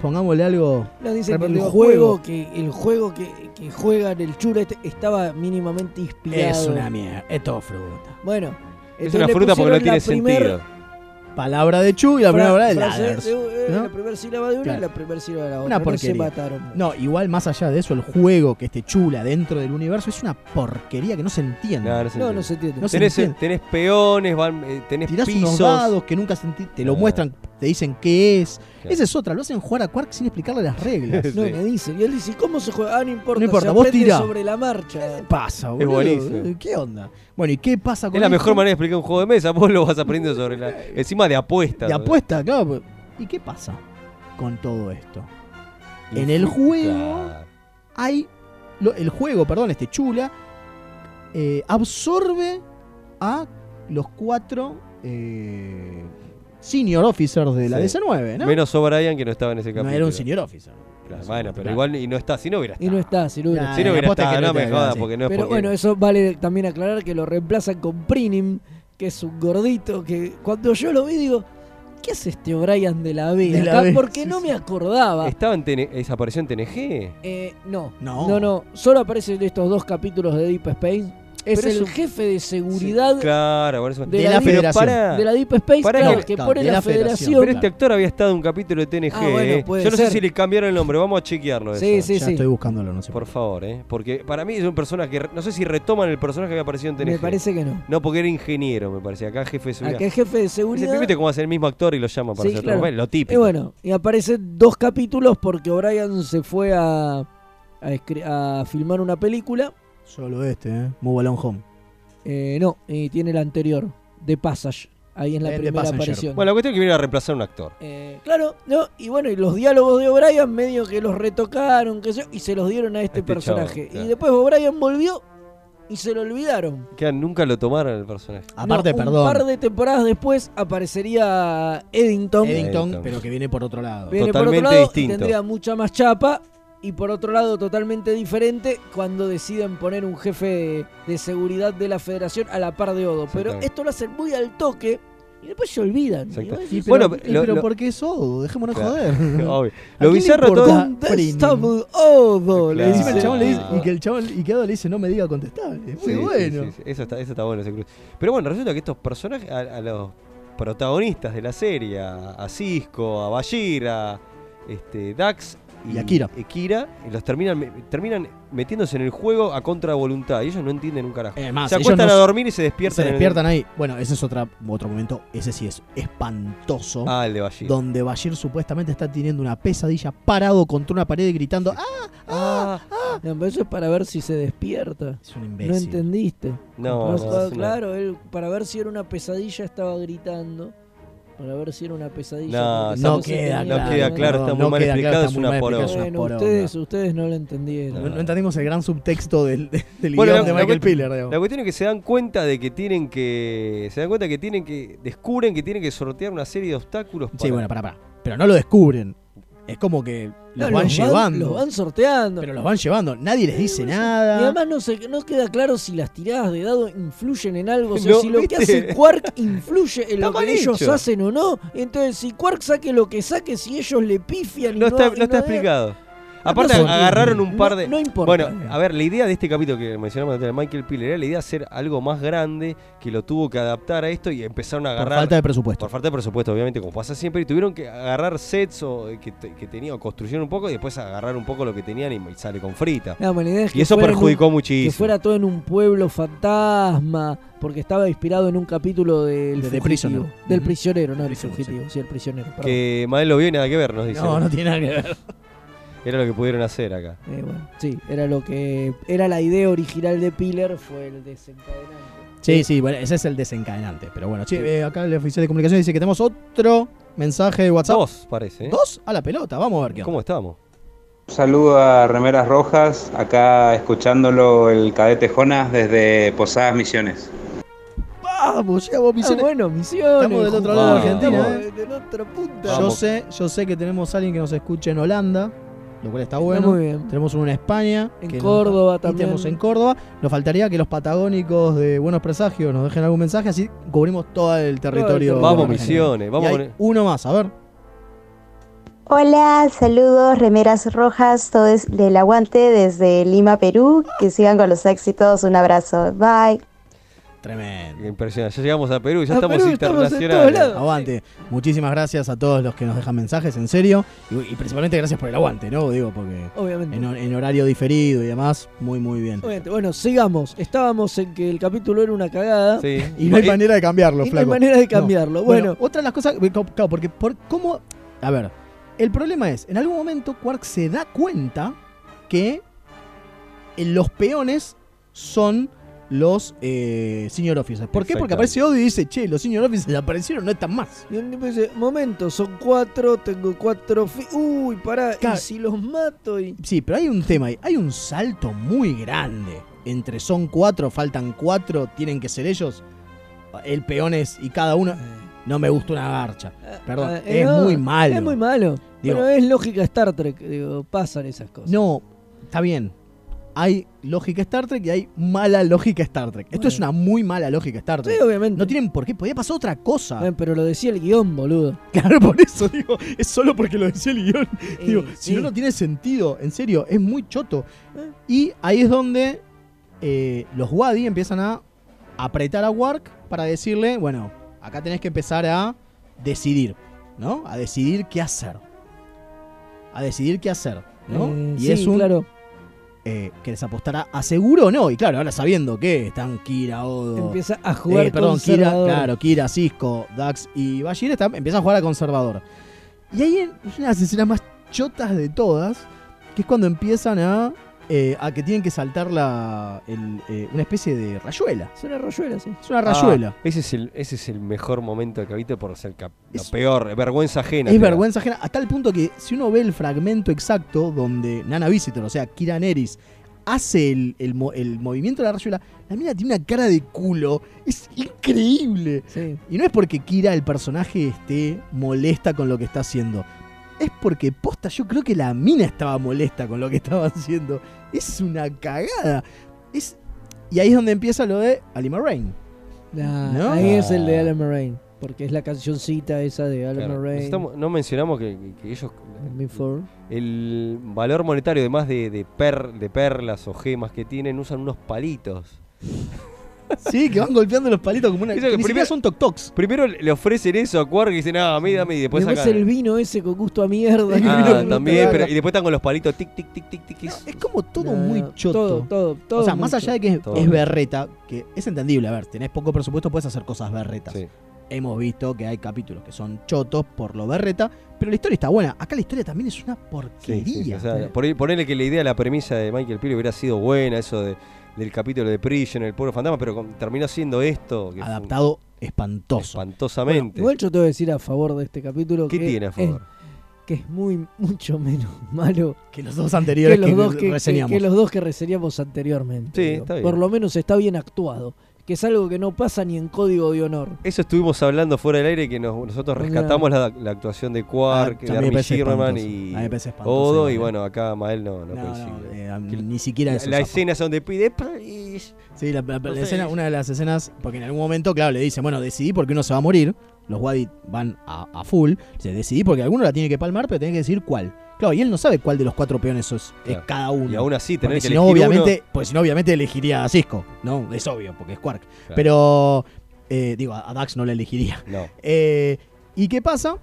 pongámosle algo. No, dicen que el juego, que el juego que, que juegan el Chura este estaba mínimamente inspirado. Es una mierda, es todo fruta. Bueno, Es una fruta porque no tiene primer sentido. Palabra de Chu y la fra- primera palabra de Ladders. de- eh, ¿no? La primera sílaba de una Claro. y la primera sílaba de la otra. Una No porquería. se mataron. No, igual más allá de eso, el juego que esté chula dentro del universo es una porquería que no se entiende. No, no se No, entiende. no se entiende. No se tenés, entiende. tenés peones, van, eh, tenés Tirás pisos. unos dados que nunca sentí, te lo muestran, te dicen qué es. Claro. Esa es otra, lo hacen jugar a Quark sin explicarle las reglas. No, me dice. Y él dice, ¿cómo se juega? Ah, no importa. No importa, se vos tirá. sobre la marcha. pasa, boludo? buenísimo. ¿Qué onda? Bueno, ¿y qué pasa con Es la esto? mejor manera de explicar un juego de mesa. Vos lo vas aprendiendo sobre la. Encima de apuestas. De apuesta, claro. ¿Y qué pasa con todo esto? En el juego hay. lo- el juego, perdón, este chula, eh, absorbe a los cuatro eh, senior officers de la Sí. DC9, ¿no? Menos O'Brien que no estaba en ese no capítulo. era un senior officer. Claro, bueno, pero igual y no está, si no hubiera Y estado. no está, si no hubiera Nah, Si no hubiera es estado, no no me sí. porque no es Pero porque. bueno, eso vale también aclarar que lo reemplazan con Prinim, que es un gordito que cuando yo lo vi digo, ¿qué hace este O'Brien de la B? De la acá? B, Porque sí, no sí. me acordaba. ¿Estaba en TN ¿Esa apareció en TNG? Eh, no, No. no, no, solo aparecen estos dos capítulos de Deep Space. Es el jefe de seguridad Claro, por eso- de, De la, Federación. para- de la Deep Space, Para claro, que- pone la, la federación. Federación. Pero este actor había estado en un capítulo de TNG. Ah, bueno, eh. puede Yo no sé si le cambiaron el nombre, vamos a chequearlo. Sí, eso. sí, ya sí. estoy buscándolo, no sé Por favor, ¿eh? Porque para mí es un personaje que. No sé si retoman el personaje que había aparecido en TNG. Me parece que no. No, porque era ingeniero, me parecía. Acá jefe de seguridad. Acá es jefe de seguridad. ¿Viste cómo hace el mismo actor y lo llama para Sí, hacer claro. Lo típico. Y bueno, y aparecen dos capítulos porque O'Brien se fue a, a filmar una película. Solo este, ¿eh? Move Along Home. Eh, no, y tiene la anterior, The Passage. Ahí en la Eh, primera aparición. Bueno, la cuestión es que viene a reemplazar a un actor. Eh, claro, no, y bueno, y los diálogos de O'Brien medio que los retocaron, qué sé yo, y se los dieron a este, Este personaje. chavo, claro. Y después O'Brien volvió y se lo olvidaron. Que nunca lo tomaron el personaje. Aparte, No, un perdón. par de temporadas después aparecería Eddington. Eddington, Eddington. pero que viene por otro lado. Viene por Totalmente otro lado y distinto. tendría mucha más chapa. Y por otro lado, totalmente diferente cuando deciden poner un jefe de, de seguridad de la federación a la par de Odo. Pero esto lo hacen muy al toque y después se olvidan. Exacto. Y pero, Bueno, y lo- pero lo- ¿por qué es Odo? Dejémonos Claro. joder. Obvio. ¿A Lo le bizarro todo. Contestable Odo. le Claro. El chabón le dice, y que el chabón y que Odo le dice no me diga contestable. Muy Sí, sí, bueno. sí, sí. Eso, está, eso está bueno. ese cruce. Pero bueno, resulta que estos personajes, a, a los protagonistas de la serie, a, a Cisco, a Bashir, a este, Dax Y a Kira. y y los terminan, terminan metiéndose en el juego a contra voluntad. Y ellos no entienden un carajo. Eh, más, se ellos acuestan no a dormir y se despiertan. Se el- despiertan ahí. Bueno, ese es otra, otro momento. Ese sí es espantoso. Ah, el de Bashir. Donde Bashir supuestamente está teniendo una pesadilla parado contra una pared gritando ¡Ah! Ah, No, pero eso es para ver si se despierta. Es un No imbécil. entendiste. no, no, una- claro, él para ver si era una pesadilla estaba gritando. Para ver si era una pesadilla. No, no queda no queda claro, está muy mal explicado, está es muy una mal poronga. Bueno, ustedes, poronga. ustedes no lo entendieron. No, no entendimos el gran subtexto del, del Bueno, la- de Michael Piller. digamos. La cuestión es que se dan cuenta de que tienen que. Se dan cuenta que tienen que. Descubren que tienen que sortear una serie de obstáculos. Sí, bueno, pará, pará. Pero no lo descubren. Es como que los No, van llevando. Los van sorteando. Pero los van llevando. Nadie les dice Y nada. además no, se, no queda claro si las tiradas de dado influyen en algo. O sea, si lo que hace Quark influye en Está lo que ellos hecho. hacen o no. Entonces, si Quark saque lo que saque, si ellos le pifian y No está, y no está explicado. Aparte, no agarraron un par de. no importa. Bueno, a ver, la idea de este capítulo que mencionamos antes de Michael Piller era la idea de hacer algo más grande que lo tuvo que adaptar a esto y empezaron a Por agarrar. falta de presupuesto. Por falta de presupuesto, obviamente, como pasa siempre, y tuvieron que agarrar sets o, que, te- que tenían, o construyeron un poco y después agarrar un poco lo que tenían y, y sale con frita. No, bueno, la idea es y que eso perjudicó un- muchísimo. Que fuera todo en un pueblo fantasma, porque estaba inspirado en un capítulo del De. Prisoner. Del prisionero, no el Prisoner, fugitivo, sí. el prisionero. perdón. Que Mael lo vio y nada que ver, nos dice. No, no tiene nada que ver. Era lo que pudieron hacer acá. Eh, bueno, sí, era lo que era la idea original de Piller, fue el desencadenante. Sí, sí, bueno, ese es el desencadenante. Pero bueno, sí, eh, acá el oficial de comunicación dice que tenemos otro mensaje de WhatsApp. Dos, parece. ¿eh? ¿Dos? A la pelota, vamos a ver qué onda. ¿Cómo estamos? Saludo a Remeras Rojas, acá escuchándolo el cadete Jonas desde Posadas Misiones. Vamos, llegamos a Ah, misiones. bueno, misiones. Estamos del otro lado de. Argentina, Estamos ¿eh? de la otra punta. Yo sé, yo sé que tenemos a alguien que nos escucha en Holanda, lo cual está bueno. muy bien. Tenemos uno en España. En que nos- Córdoba y también. tenemos en Córdoba. Nos faltaría que los patagónicos de Buenos Presagios nos dejen algún mensaje, así cubrimos todo el territorio. territorio. Vamos, misiones. Vamos Y a hay poner- uno más, a ver. Hola, saludos, remeras rojas, todos del aguante desde Lima, Perú. Que sigan con los éxitos. Un abrazo. Bye. Tremendo. Impresionante. Ya llegamos a Perú, ya A estamos Perú, internacionales. Aguante. Muchísimas gracias a todos los que nos dejan mensajes, en serio. Y, y principalmente gracias por el aguante, ¿no? Digo, porque Obviamente. en, hor- en horario diferido y demás, muy, muy bien. Obviamente. Bueno, sigamos. Estábamos en que el capítulo era una cagada. Sí. Y no hay Eh, manera de cambiarlo, Y no hay flaco. manera de No. cambiarlo. Bueno, otra de las cosas. Claro, porque por cómo. A ver, el problema es, en algún momento Quark se da cuenta que eh, los peones son los eh, senior officers. ¿Por qué? Porque aparece Odo y dice, che, los senior officers aparecieron, no están más. y el tipo dice, momento, son cuatro, tengo cuatro... Uy, pará, Claro. y si los mato y... Sí, pero hay un tema ahí. Hay un salto muy grande. Entre son cuatro, faltan cuatro, tienen que ser ellos. El peón es y cada uno. No me gusta una garcha. Perdón, Ah, eh, es no, muy malo. Es muy malo. Digo- pero es lógica Star Trek, digo, pasan esas cosas. No, está bien. Hay lógica Star Trek y hay mala lógica Star Trek. Esto es una muy mala lógica Star Trek. Sí, obviamente. No tienen por qué, podía pasar otra cosa. Eh, pero lo decía el guion, boludo. Claro, por eso digo, es solo porque lo decía el guion. Eh, digo, si no, no tiene sentido, en serio, es muy choto. Y ahí es donde eh, los Wadi empiezan a apretar a Wark para decirle, bueno, acá tenés que empezar a decidir, ¿no? A decidir qué hacer. A decidir qué hacer, ¿no? Eh, y sí, es un... claro. Eh, ¿Querés apostar a, a seguro o no? Y claro, ahora sabiendo que están Kira, Odo... Empieza a jugar Eh, perdón, Kira, conservador. claro, Kira, Cisco, Dax y Bashir está, empieza a jugar a conservador. Y ahí es una de las escenas más chotas de todas, que es cuando empiezan a, eh, a que tienen que saltar la, el, eh, una especie de rayuela. Es una rayuela, sí. Es una rayuela. Ah, ese, es el, ese es el mejor momento del capítulo por ser lo peor, vergüenza ajena. es vergüenza ajena, hasta el punto que si uno ve el fragmento exacto donde Nana Visitor, o sea, Kira Neris, hace el, el movimiento de la rayuela, la mina tiene una cara de culo. Es increíble. Y no es porque Kira, el personaje, esté molesta con lo que está haciendo. Es porque posta, yo creo que la mina estaba molesta con lo que estaba haciendo. Es una cagada. Es, y ahí es donde empieza lo de Alima Rain. Ah, ¿No? Ahí es el de Alan Moraine. Porque es la cancioncita esa de Alan Claro, no mencionamos que, que ellos. Before. El valor monetario, además de, de, per- de perlas o gemas que tienen, usan unos palitos. Sí, que van golpeando los palitos como una. Eso que que ni siquiera primero- son toc-tocs. Primero le ofrecen eso a Quark y dicen, ah, a mí dame, y después, Después sacan- el vino ese con gusto a mierda. Ah, también, pero, y después están con los palitos tic, tic, tic, tic, tic. es- Es como todo No, muy choto. todo, todo, todo o sea, más allá de que es, berreta, que es entendible, a ver, tenés poco presupuesto, puedes hacer cosas berretas. Hemos visto que hay capítulos que son chotos por lo berreta, pero la historia está buena. Acá la historia también es una porquería. sí, sí, o sea, por ponerle que la idea, la premisa de Michael Piri hubiera sido buena, eso de- del capítulo de Prison, el pueblo fantasma, pero con- terminó siendo esto. Que fue Adaptado espantoso. espantosamente. Igual yo te voy a decir a favor de este capítulo. ¿Qué que tiene a favor? es- que es muy, mucho menos malo que los dos anteriores que, los que dos que, reseñamos. que- que los dos que reseñamos anteriormente. Sí, está bien. Por lo menos está bien actuado. Que es algo que no pasa ni en código de honor. Eso estuvimos hablando fuera del aire que nos- nosotros rescatamos la, la actuación de Quark, Ah, de Armie espantoso. y A mí me parece espantoso Odo, igual, y eh. bueno, acá Mael no, no, No, coincide. no, eh, ni siquiera la, eso. la zafo. escena es donde pide please. Sí, la, la- la escena, una de las escenas, porque en algún momento, claro, le dicen, bueno, decidí porque uno se va a morir. Los Wadi van a, a full. Dice, decidí porque alguno la tiene que palmar, pero tiene que decir cuál. Claro, y él no sabe cuál de los cuatro peones es, Claro. cada uno. Y aún así, tener Porque que si no, elegir obviamente, uno- Pues si no, obviamente elegiría a Cisco. No, es obvio, porque es Quark. Claro. Pero, eh, digo, a Dax no le elegiría. No. Eh, ¿Y qué pasa?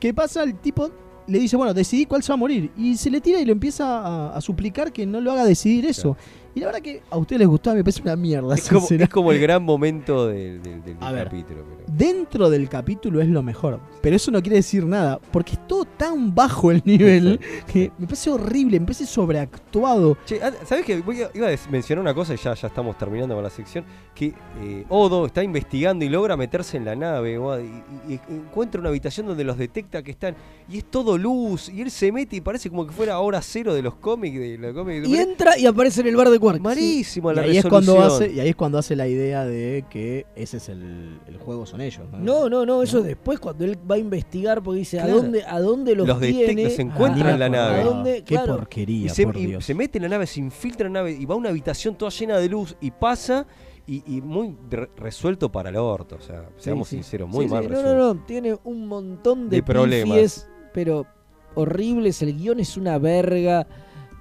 ¿Qué pasa? El tipo le dice, bueno, decidí cuál se va a morir. Y se le tira y le empieza a, a suplicar que no lo haga decidir eso. Y la verdad que a ustedes les gustaba, me parece una mierda. Es como, escena. es como el gran momento del, del- del A ver. capítulo. pero- Dentro del capítulo es lo mejor, pero eso no quiere decir nada, porque es todo tan bajo el nivel que me parece horrible, me parece sobreactuado. Che, ah, ¿sabes qué? Iba a mencionar una cosa y ya, ya estamos terminando con la sección. Que eh, Odo está investigando y logra meterse en la nave o- y, y- y encuentra una habitación donde los detecta que están. Y es todo luz. Y él se mete y parece como que fuera hora cero de los cómics. De, los cómics Y entra y aparece en el bar de Quark. Malísimo Y la ahí, es cuando hace, y ahí es cuando hace la idea de que ese es el, el juego, son ellos. ¿no? No, no, no, eso es después cuando él va a investigar porque dice Claro. a dónde a dónde los, Los detecta, tiene. los encuentra Ah, en la nave. ¿A dónde? Qué Claro. porquería, Y se, por y Dios. se mete en la nave, se infiltra en la nave y va a una habitación toda llena de luz y pasa y, y muy re- resuelto para el orto. O sea, Sí, seamos sí. sinceros, muy Sí, mal sí, No, resuelto. no, no, tiene un montón de, De problemas. pifies, pero horribles. El guion es una verga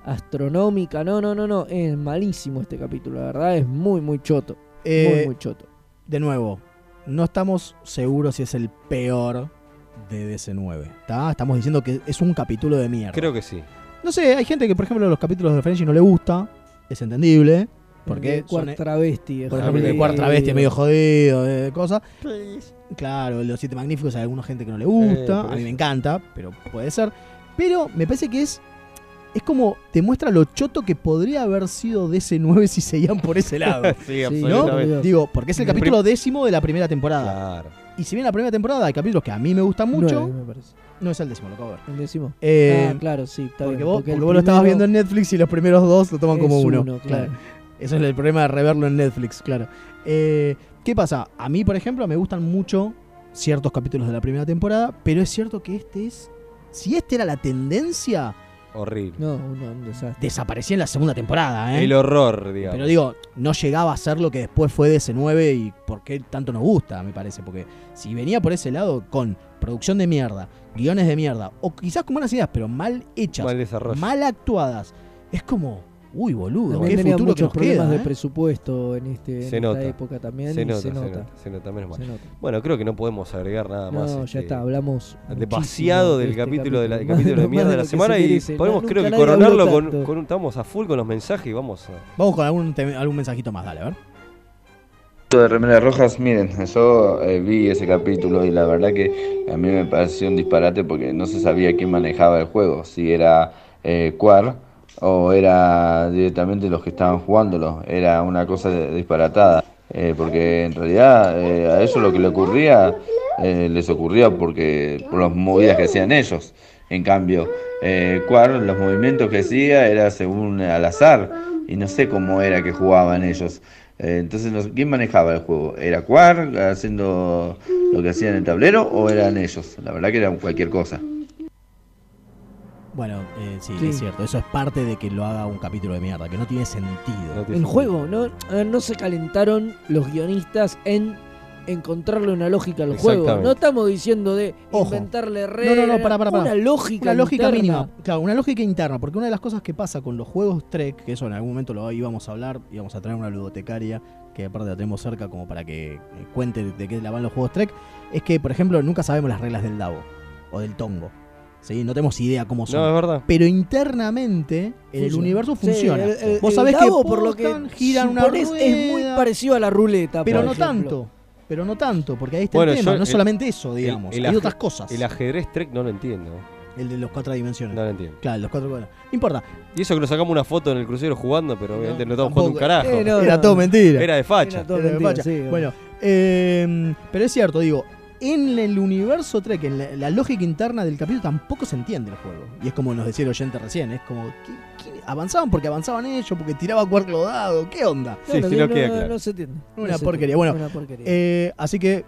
astronómica. No, no, no, no. Es malísimo este capítulo, la verdad. Es muy, muy choto. Eh, muy, muy choto. De nuevo, no estamos seguros si es el peor de DC9. ¿tá? Estamos diciendo que es un capítulo de mierda. Creo que sí. No sé, hay gente que, por ejemplo, los capítulos de Frenchy no le gusta. Es entendible. Porque son- Travesti. es Por ejemplo, el. Cuarta Travesti es medio jodido, de cosas. Claro, el de los Siete Magníficos hay alguna gente que no le gusta. Eh, a mí me encanta, pero puede ser. Pero me parece que es. Es como te muestra lo choto que podría haber sido DC9 si seguían por ese lado. Sí, ¿No? absolutamente. Digo, porque es el capítulo décimo de la primera temporada. Claro. Y si bien la primera temporada hay capítulos que a mí me gustan mucho, Nueve, me parece. no es el décimo, lo acabo de ver. El décimo. Eh, ah, claro, sí, está porque bien. vos, porque el porque vos lo estabas viendo en Netflix y los primeros dos lo toman como uno. uno, claro. Eso es el problema de reverlo en Netflix, claro. Eh, ¿Qué pasa? A mí, por ejemplo, me gustan mucho ciertos capítulos de la primera temporada, pero es cierto que este es. Si este era la tendencia, Horrible. No, un, un desastre. Desaparecía en la segunda temporada, ¿eh? El horror, digamos. Pero digo, no llegaba a ser lo que después fue de ese 9 y por qué tanto nos gusta, me parece. Porque si venía por ese lado con producción de mierda, guiones de mierda, o quizás con buenas ideas, pero mal hechas, Mal mal actuadas, es como, uy, boludo, También qué futuro que muchos nos problemas queda. de ¿eh? presupuesto en, este, en se esta nota. época también. Se nota, se nota. se nota, menos mal. Se nota. Bueno, creo que no podemos agregar nada más. No, ya este, está, hablamos demasiado de del este capítulo, de la, del capítulo. capítulo de mierda de de la que semana se y podemos No, creo que coronarlo con, con un, estamos a full con los mensajes y vamos a... Vamos con algún, algún mensajito más, dale, a ver. de Remeras Rojas, miren, yo eh, vi ese capítulo y la verdad que a mí me pareció un disparate porque no se sabía quién manejaba el juego, si era eh, Quar o era directamente los que estaban jugándolo, era una cosa disparatada, eh, porque en realidad eh, a ellos lo que le ocurría, eh, les ocurría porque por las movidas que hacían ellos. En cambio, eh, Quar, los movimientos que hacía era según al azar y no sé cómo era que jugaban ellos. Eh, entonces, ¿quién manejaba el juego? ¿Era Quar haciendo lo que hacían en el tablero o eran ellos? La verdad que era cualquier cosa. Bueno, eh, sí, Sí. es cierto, eso es parte de que lo haga un capítulo de mierda, que no tiene sentido. El juego, no, no se calentaron los guionistas en encontrarle una lógica al juego. No estamos diciendo de Ojo. inventarle No, reglas. no, no, para, para, para. Una lógica Una lógica interna. mínima. Claro, una lógica interna. Porque una de las cosas que pasa con los juegos Trek, que eso en algún momento lo íbamos a hablar, íbamos a traer una ludotecaria, que aparte la tenemos cerca como para que eh, cuente de qué la van los juegos Trek, es que, por ejemplo, nunca sabemos las reglas del Davo o del Tongo. ¿Sí? No tenemos idea cómo son. No, es verdad. Pero internamente en el Funciona. universo Sí, funciona. el- el- Vos el sabés que dado, por lo que giran una rueda, es muy parecido a la ruleta, pero por no ejemplo. tanto. Pero no tanto, porque ahí está Bueno, el tema. yo no es el- solamente eso, el- digamos. el Hay otras cosas. El ajedrez Trek no lo entiendo. El de los cuatro dimensiones. No lo entiendo. Claro, los cuatro No importa. Y eso que nos sacamos una foto en el crucero jugando, pero obviamente no, estamos jugando un carajo. Eh, no, Era no. todo mentira. Era de facha. Era de facha. bueno, eh, pero es cierto, digo, en el universo Trek, en la, la lógica interna del capítulo tampoco se entiende el juego. Y es como nos decía el oyente recién, es como, ¿qué- qué? avanzaban porque avanzaban ellos, porque tiraba cuarto dado, ¿qué onda? No, no, no, no, no se entiende. Una se porquería. entiende. Bueno, Una porquería. eh, así que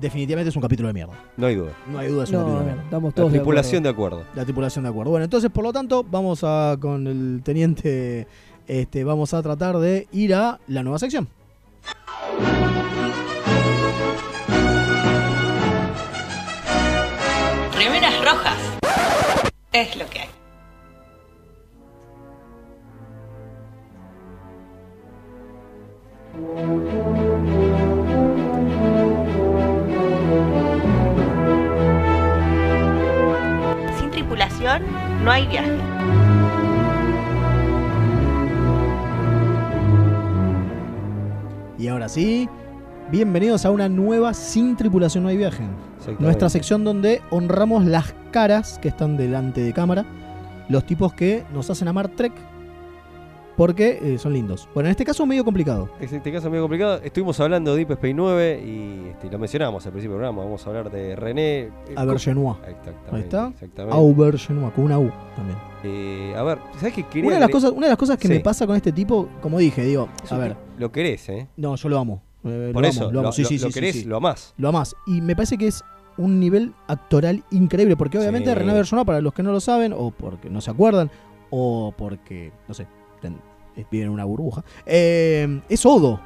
definitivamente es un capítulo de mierda. No hay duda. No hay duda, es un No, capítulo de mierda. estamos La todos de tripulación de acuerdo. La tripulación de acuerdo. Bueno, entonces, por lo tanto, vamos a con el teniente, este, vamos a tratar de ir a la nueva sección. Es lo que hay. Sin tripulación no hay viaje. Y ahora sí, bienvenidos a una nueva Sin Tripulación No hay viaje. Nuestra sección donde honramos las caras que están delante de cámara, los tipos que nos hacen amar Trek, porque eh, son lindos. Bueno, en este caso medio complicado. En este caso es medio complicado. Estuvimos hablando de Deep Space 9 y este, lo mencionamos al principio del programa. Vamos a hablar de René. eh, Aubergenois. Exactamente. Ahí está. Exactamente. Aubergenois, con una U también. Eh, a ver, ¿sabes qué quería? Una de, las cosas, una de las cosas que Sí. me pasa con este tipo, como dije, digo, a ver, Lo querés, ¿eh? no, yo lo amo. Eh, Por lo eso, amo, lo amo. lo- Sí, lo- sí, lo sí, sí, querés, sí. lo amás. Lo amás. Y me parece que es un nivel actoral increíble, porque obviamente Sí. René Bergeron, para los que no lo saben, o porque no se acuerdan, o porque, no sé, ten- eh, viven en una burbuja, eh, es Odo.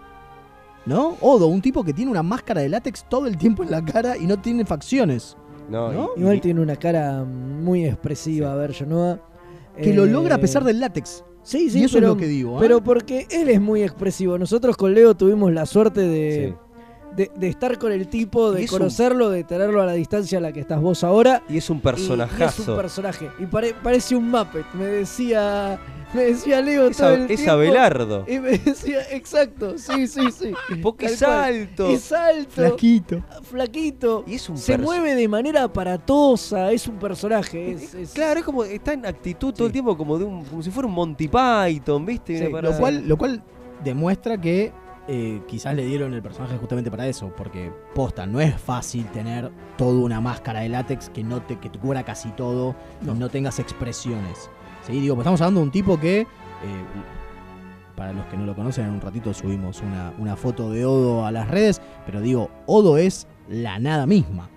¿No? Odo, un tipo que tiene una máscara de látex todo el tiempo en la cara y no tiene facciones. No, ¿No? y- Igual tiene una cara muy expresiva, a ver, Genoa. Que lo logra a pesar del látex. Sí, sí, Y eso pero, es lo que digo. ¿eh? Pero porque él es muy expresivo. Nosotros con Leo tuvimos la suerte de, de, de estar con el tipo, de un- conocerlo, de tenerlo a la distancia a la que estás vos ahora. Y es un Y- y personajazo. es un personaje. Y pare- parece un Muppet. Me decía. Me decía Leo Es todo a- el es tiempo. Abelardo. Y me decía, exacto, sí, sí, sí. Porque es alto. Es alto. Flaquito. Flaquito. Y es un Se perso- mueve de manera aparatosa. Es un personaje. Es, es- Claro, es como está en actitud todo el tiempo como de un como si fuera un Monty Python, ¿viste? Sí, lo, cual, lo cual demuestra que eh, quizás le dieron el personaje justamente para eso, porque posta, no es fácil tener toda una máscara de látex que no te, que te cubra casi todo y no tengas expresiones. ¿Sí? Digo, pues estamos hablando de un tipo que, eh, para los que no lo conocen, en un ratito subimos una, una foto de Odo a las redes, pero digo, Odo es la nada misma.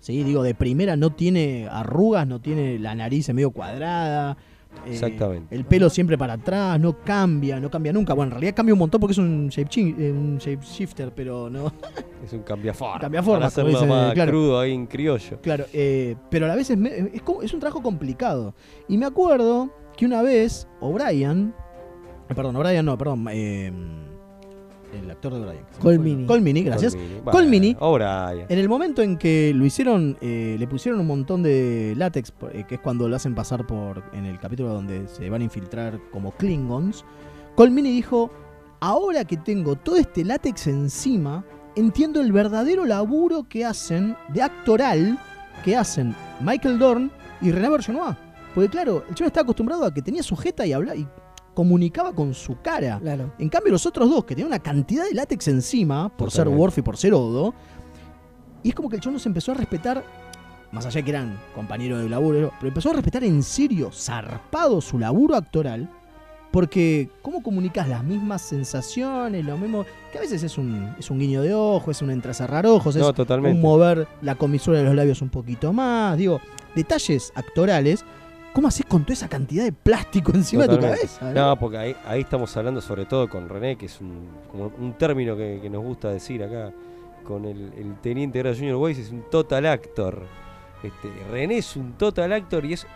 ¿Sí? Digo, de primera no tiene arrugas, no tiene la nariz medio cuadrada, Eh, Exactamente. El pelo siempre para atrás, no cambia, no cambia nunca. Bueno, en realidad cambia un montón porque es un shape eh, un shapeshifter, pero no. Es un cambiaforma. Cambiaforma, Para hacerlo como dice, más claro. crudo ahí en criollo. Claro, eh, pero a la vez es, es, un trabajo complicado. Y me acuerdo que una vez O'Brien, perdón, O'Brien no, perdón, eh, el actor de el Colmini. Colmini, gracias. Colmini. Colmini, Bueno, O'Brien. en el momento en que lo hicieron, eh, le pusieron un montón de látex, eh, que es cuando lo hacen pasar por, en el capítulo donde se van a infiltrar como Klingons, Colmini dijo, ahora que tengo todo este látex encima, entiendo el verdadero laburo que hacen, de actoral, que hacen Michael Dorn y René Bergenois. Porque claro, el chico está acostumbrado a que tenía sujeta y hablaba y comunicaba con su cara. Claro. En cambio, los otros dos, que tenían una cantidad de látex encima, por ser. Worf y por ser Odo, y es como que el chabón los empezó a respetar, más allá de que eran compañeros de laburo, pero empezó a respetar en serio, zarpado su laburo actoral, porque cómo comunicas las mismas sensaciones, lo mismo, que a veces es un, es un guiño de ojo, es un entrecerrar ojos, es totalmente. un mover la comisura de los labios un poquito más, digo, detalles actorales. ¿Cómo haces con toda esa cantidad de plástico encima de tu cabeza? No, porque ahí, ahí estamos hablando sobre todo con René, que es un, como un término que, que nos gusta decir acá, con el, el teniente Grado Junior Weiss, es un total actor. Este, René es un total actor y es...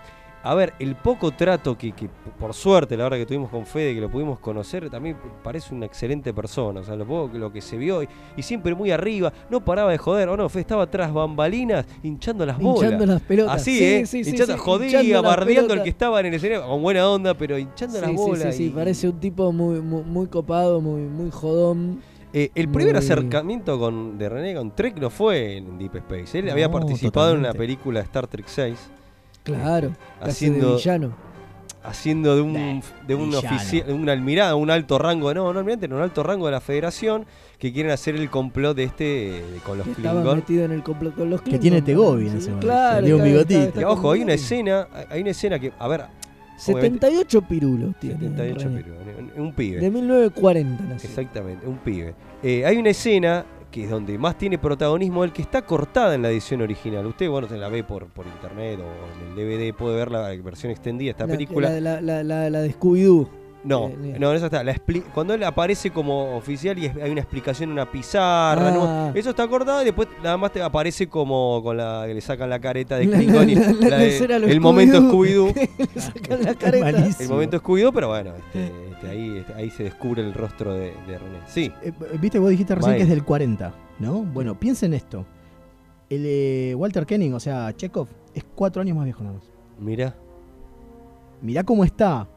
A ver, el poco trato que, que, por suerte, la hora que tuvimos con Fede, que lo pudimos conocer, también parece una excelente persona. O sea, lo poco lo que se vio y, y siempre muy arriba, no paraba de joder, o no, Fede estaba tras bambalinas hinchando las bolas. Hinchando las pelotas. Así, Sí, ¿eh? sí, sí, hinchando, sí, jodía, hinchando las bardeando al que estaba en el escenario, con buena onda, pero hinchando las Sí, sí, bolas. sí, sí, y- parece un tipo muy, muy, muy copado, muy, muy jodón. Eh, el primer Muy- acercamiento con, de René con Trek no fue en Deep Space. Él había participado en una película Star Trek 6. Claro, hace de haciendo, villano. haciendo de un, de un oficial, de un almirante, un alto rango, no, no almirante, no, un alto rango de la Federación que quieren hacer el complot de este eh, con los Estaba Klingon. metido en el complot con los Que tiene Tegobi en ese momento. Claro, Tenía un está- bigotito. está- está ojo, hay una escena, hay una escena que, a ver, obviamente- 78 pirulos tiene. 78 René. pirulos, un, un pibe. De 1940 nació. Exactamente, un pibe. Eh, hay una escena que es donde más tiene protagonismo el que está cortada en la edición original. Usted, bueno, se la ve por, por internet o en el DVD, puede ver la versión extendida de esta La- película. La, la, la, la- la de Scooby-Doo. No, Eh, no, esa está. La cuando él aparece como oficial y hay una explicación en una pizarra, ¿no? Ah. eso está cortado y después nada más te aparece como con la que le sacan la careta de La- Klingon y la- la- la la de- escena a lo el momento Scooby-Doo. Scooby-Doo. Le sacan la careta. el momento Scooby-Doo, pero bueno, este, este, ahí, este, ahí se descubre el rostro de, de René. Sí. Eh, Viste, vos dijiste recién que es del 40, ¿no? Bueno, piensen esto. El eh, Walter Kenning, o sea, Chekhov, es cuatro años más viejo nada más. Mira. Mirá cómo está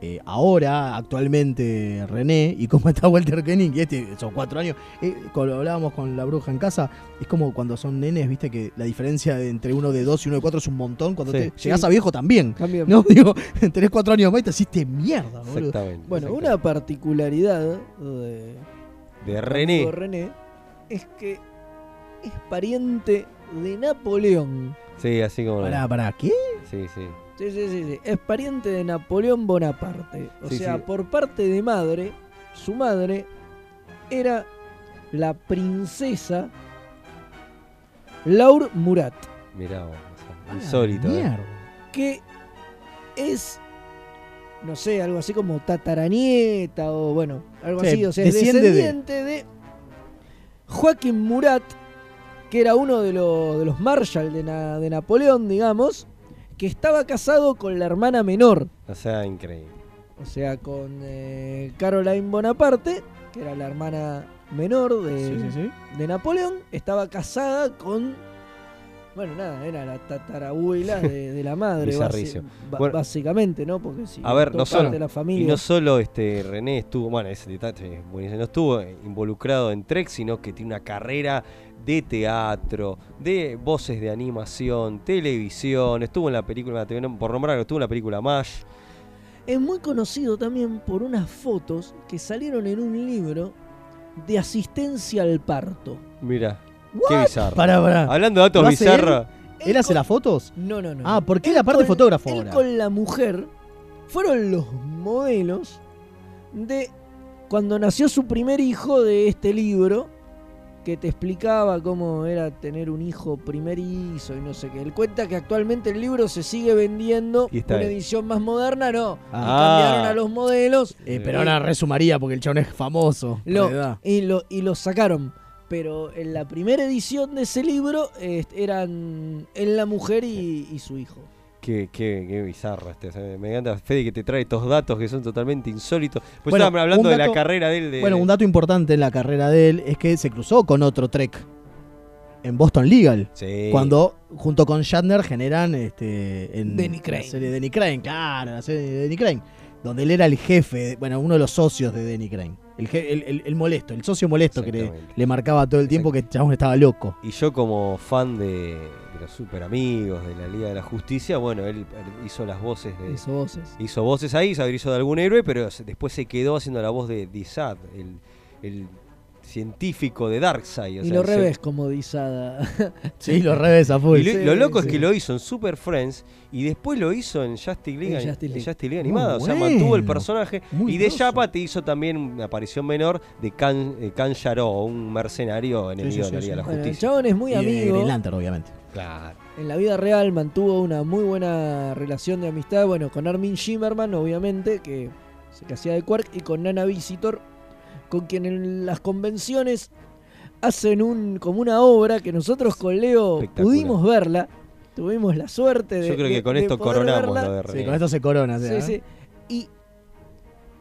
eh, ahora, actualmente, René, y cómo está Walter Kenning, que este, son cuatro años. Eh, cuando hablábamos con la bruja en casa, es como cuando son nenes, viste, que la diferencia de entre uno de dos y uno de cuatro es un montón. Cuando Sí. te llegás Sí. a viejo también. Cambia. ¿No? Digo, tenés cuatro años más y te hiciste mierda, boludo. Exactamente. Bueno, una particularidad de, De René. es que es pariente de Napoleón. Sí, así como. Pará, pará, ¿qué? Sí, sí. Sí, sí, sí, sí. Es pariente de Napoleón Bonaparte. O Sí, sea, sí. por parte de madre, su madre era la princesa Laure Murat. Mirá, vos, o sea, insólito. ¿eh? Mierda. que es, no sé, algo así como tataranieta o bueno, algo Sí, así, o sea, es de- descendiente de... Joaquín Murat, que era uno de, los de los Marshall de, Na- de Napoleón, digamos, que estaba casado con la hermana menor, O sea, increíble. o sea, con eh, Caroline Bonaparte, que era la hermana menor de, Sí, sí, sí. de Napoleón, estaba casada con... Bueno, nada, era la tatarabuela de, de la madre, basi- Bizarrísimo. ba- Bueno, básicamente, ¿no? Porque si A ver, no parte solo, de la y familia. no solo este René estuvo, bueno, ese detalle es buenísimo, no estuvo involucrado en Trek, sino que tiene una carrera de teatro, de voces de animación, televisión, estuvo en la película, por nombrar, estuvo en la película MASH. Es muy conocido también por unas fotos que salieron en un libro de asistencia al parto. Mira, qué bizarro. Pará, pará. Hablando de datos ¿Lo hace bizarros. ¿Él hace las fotos? No, no, no. Ah, ¿por qué Él la parte con- fotógrafo él ahora? con la mujer fueron los modelos de cuando nació su primer hijo de este libro que te explicaba cómo era tener un hijo primerizo y no sé qué. Él cuenta que actualmente el libro se sigue vendiendo, Y está una edición más moderna, no. Ah. Cambiaron a los modelos. Eh, pero ahora resumaría porque el chabón es famoso. Lo- y, lo, y lo sacaron. Pero en la primera edición de ese libro eh, eran él, la mujer y, y su hijo. Qué, qué, qué bizarro este. o sea, me encanta Fede que te trae estos datos que son totalmente insólitos. Pues Bueno, estábamos hablando de la carrera de él. De, Bueno, un dato importante en la carrera de él es que se cruzó con otro Trek en Boston Legal. Sí. Cuando junto con Shatner generan este, en Danny la Crane. serie de Danny Crane, claro, la serie de Danny Crane, donde él era el jefe, bueno, uno de los socios de Danny Crane. El, el- el- el molesto, el socio molesto que le, le marcaba todo el tiempo que el chabón estaba loco. Y yo como fan de, de los super amigos, de la Liga de la Justicia, bueno, él, hizo las voces de... Hizo voces. Hizo voces ahí, se hizo de algún héroe, pero después se quedó haciendo la voz de Dizad, el, el científico de Darkseid. o y sea, lo revés como disada. Sí, lo revés a full. Y lo, Sí, lo loco sí. es que lo hizo en Super Friends y después lo hizo en Justice League, En Justice en League. Justice League Muy animada. O sea, mantuvo el bueno. personaje. Muy y de. Chapa te hizo también una aparición menor de Can, eh, Can Jaró, un mercenario enemigo sí, de la sí, Liga de la Bueno, el Justicia. chabón es muy Y de amigo. Green Lantern, obviamente. Claro. En la vida real mantuvo una muy buena relación de amistad, bueno, con Armin Shimmerman, obviamente, que se que hacía de Quark, y con Nana Visitor, con quien en las convenciones hacen un como una obra que nosotros con Leo pudimos verla, tuvimos la suerte de Yo creo que de- con esto coronamos verla. lo de Sí, con esto se corona. o sea, Sí, ¿eh? sí. Y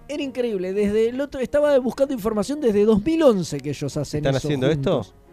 era increíble, desde el otro estaba buscando información desde 2011 que ellos hacen ¿Están eso haciendo juntos. esto?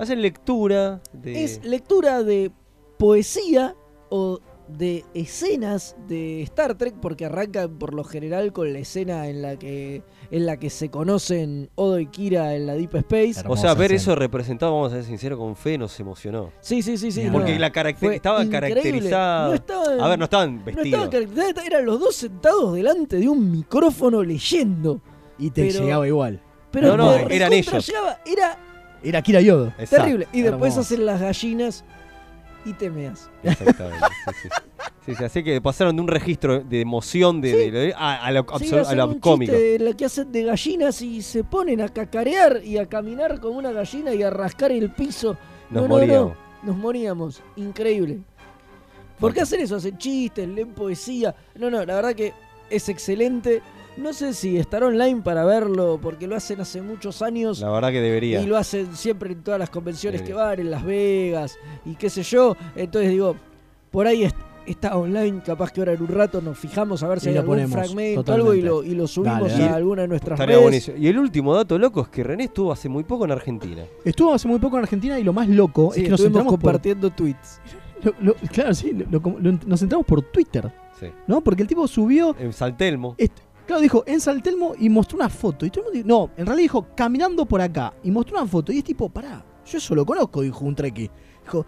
Hacen lectura de... Es lectura de poesía o de escenas de Star Trek porque arranca por lo general con la escena en la que en la que se conocen Odo y Kira en la Deep Space. o sea, ver eso representado, vamos a ser sinceros, con fe nos emocionó. Sí, sí, sí, sí. Porque no. la caracter- estaba increíble. caracterizado. No estaban- a ver, no estaban No vestidos. estaban caracterizados, eran los dos sentados delante de un micrófono leyendo. Y te Pero- llegaba igual. Pero No, no, eran ellos. llegaba, era Era Kira Yodo. Exacto. terrible. Y después Hermoso. hacen las gallinas y te meas. Exactamente. sí, sí. Sí, sí, así que pasaron de un registro de emoción de, de- de- a, a lo, a lo un cómico. en la que hacen de gallinas y se ponen a cacarear y a caminar como una gallina y a rascar el piso. Nos No, no, moríamos. no, nos moríamos. Increíble. ¿Por qué hacen eso? Hacen chistes, leen poesía. No, no, la verdad que es excelente. No sé si estará online para verlo porque lo hacen hace muchos años. La verdad que debería. Y lo hacen siempre en todas las convenciones Debería. que van, en Las Vegas y qué sé yo. Entonces digo, por ahí est- está online, capaz que ahora en un rato nos fijamos a ver si hay algún ponemos, fragmento, algo y lo, y lo subimos Dale, dale. a alguna de nuestras Estaría redes. buenísimo. Y el último dato loco es que René estuvo hace muy poco en Argentina. Estuvo hace muy poco en Argentina y lo más loco Sí, es que nos estuvimos entramos por, compartiendo tweets. lo- lo- claro, sí, lo- lo- lo- nos entramos por Twitter, Sí. ¿no? Porque el tipo subió, En Saltelmo. est- claro, dijo en Saltelmo y mostró una foto. Y todo el mundo dijo, no, en realidad dijo caminando por acá y mostró una foto. Y es tipo, pará, yo eso lo conozco, dijo un trequi. Dijo,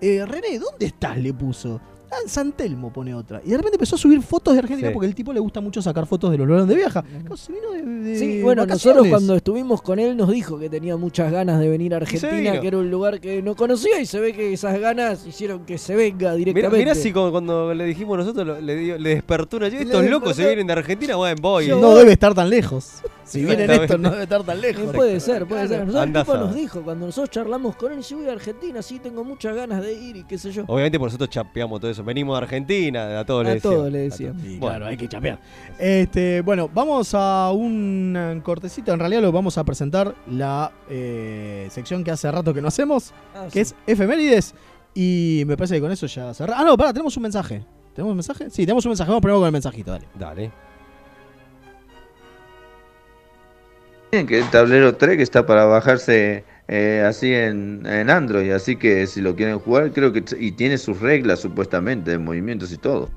eh, René, ¿dónde estás? Le puso. Ah, en San Telmo pone otra. Y de repente empezó a subir fotos de Argentina Sí. porque el tipo le gusta mucho sacar fotos de los lugares de viaja. Claro, se vino de, de Sí, bueno, vacaciones. nosotros cuando estuvimos con él nos dijo que tenía muchas ganas de venir a Argentina, que era un lugar que no conocía y se ve que esas ganas hicieron que se venga Mirá, directamente. mirá si como cuando le dijimos nosotros, le, dio- le despertó una... Le Estos locos se vienen de Argentina, bueno, voy. No debe estar tan lejos. Si vienen estos, no debe estar tan lejos. Eh, puede ser, puede ser. Nosotros, el tipo nos dijo, cuando nosotros charlamos con él, si voy a Argentina, sí, tengo muchas ganas de ir y qué sé yo. Obviamente por nosotros chapeamos todo eso. Venimos de Argentina, a todos A le todos le A decíamos. todos. Y Bueno, claro, hay que chapear. Este, bueno, vamos a un cortecito. En realidad lo vamos a presentar la eh, sección que hace rato que no hacemos, Ah, que sí. es efemérides. Y me parece que con eso ya cerramos. Ah, no, pará, tenemos un mensaje. ¿Tenemos un mensaje? Sí, tenemos un mensaje. Vamos primero con el mensajito, dale. Dale. Miren que el tablero Trek está para bajarse eh, así en, en Android, así que si lo quieren jugar, creo que y tiene sus reglas supuestamente de movimientos y todo.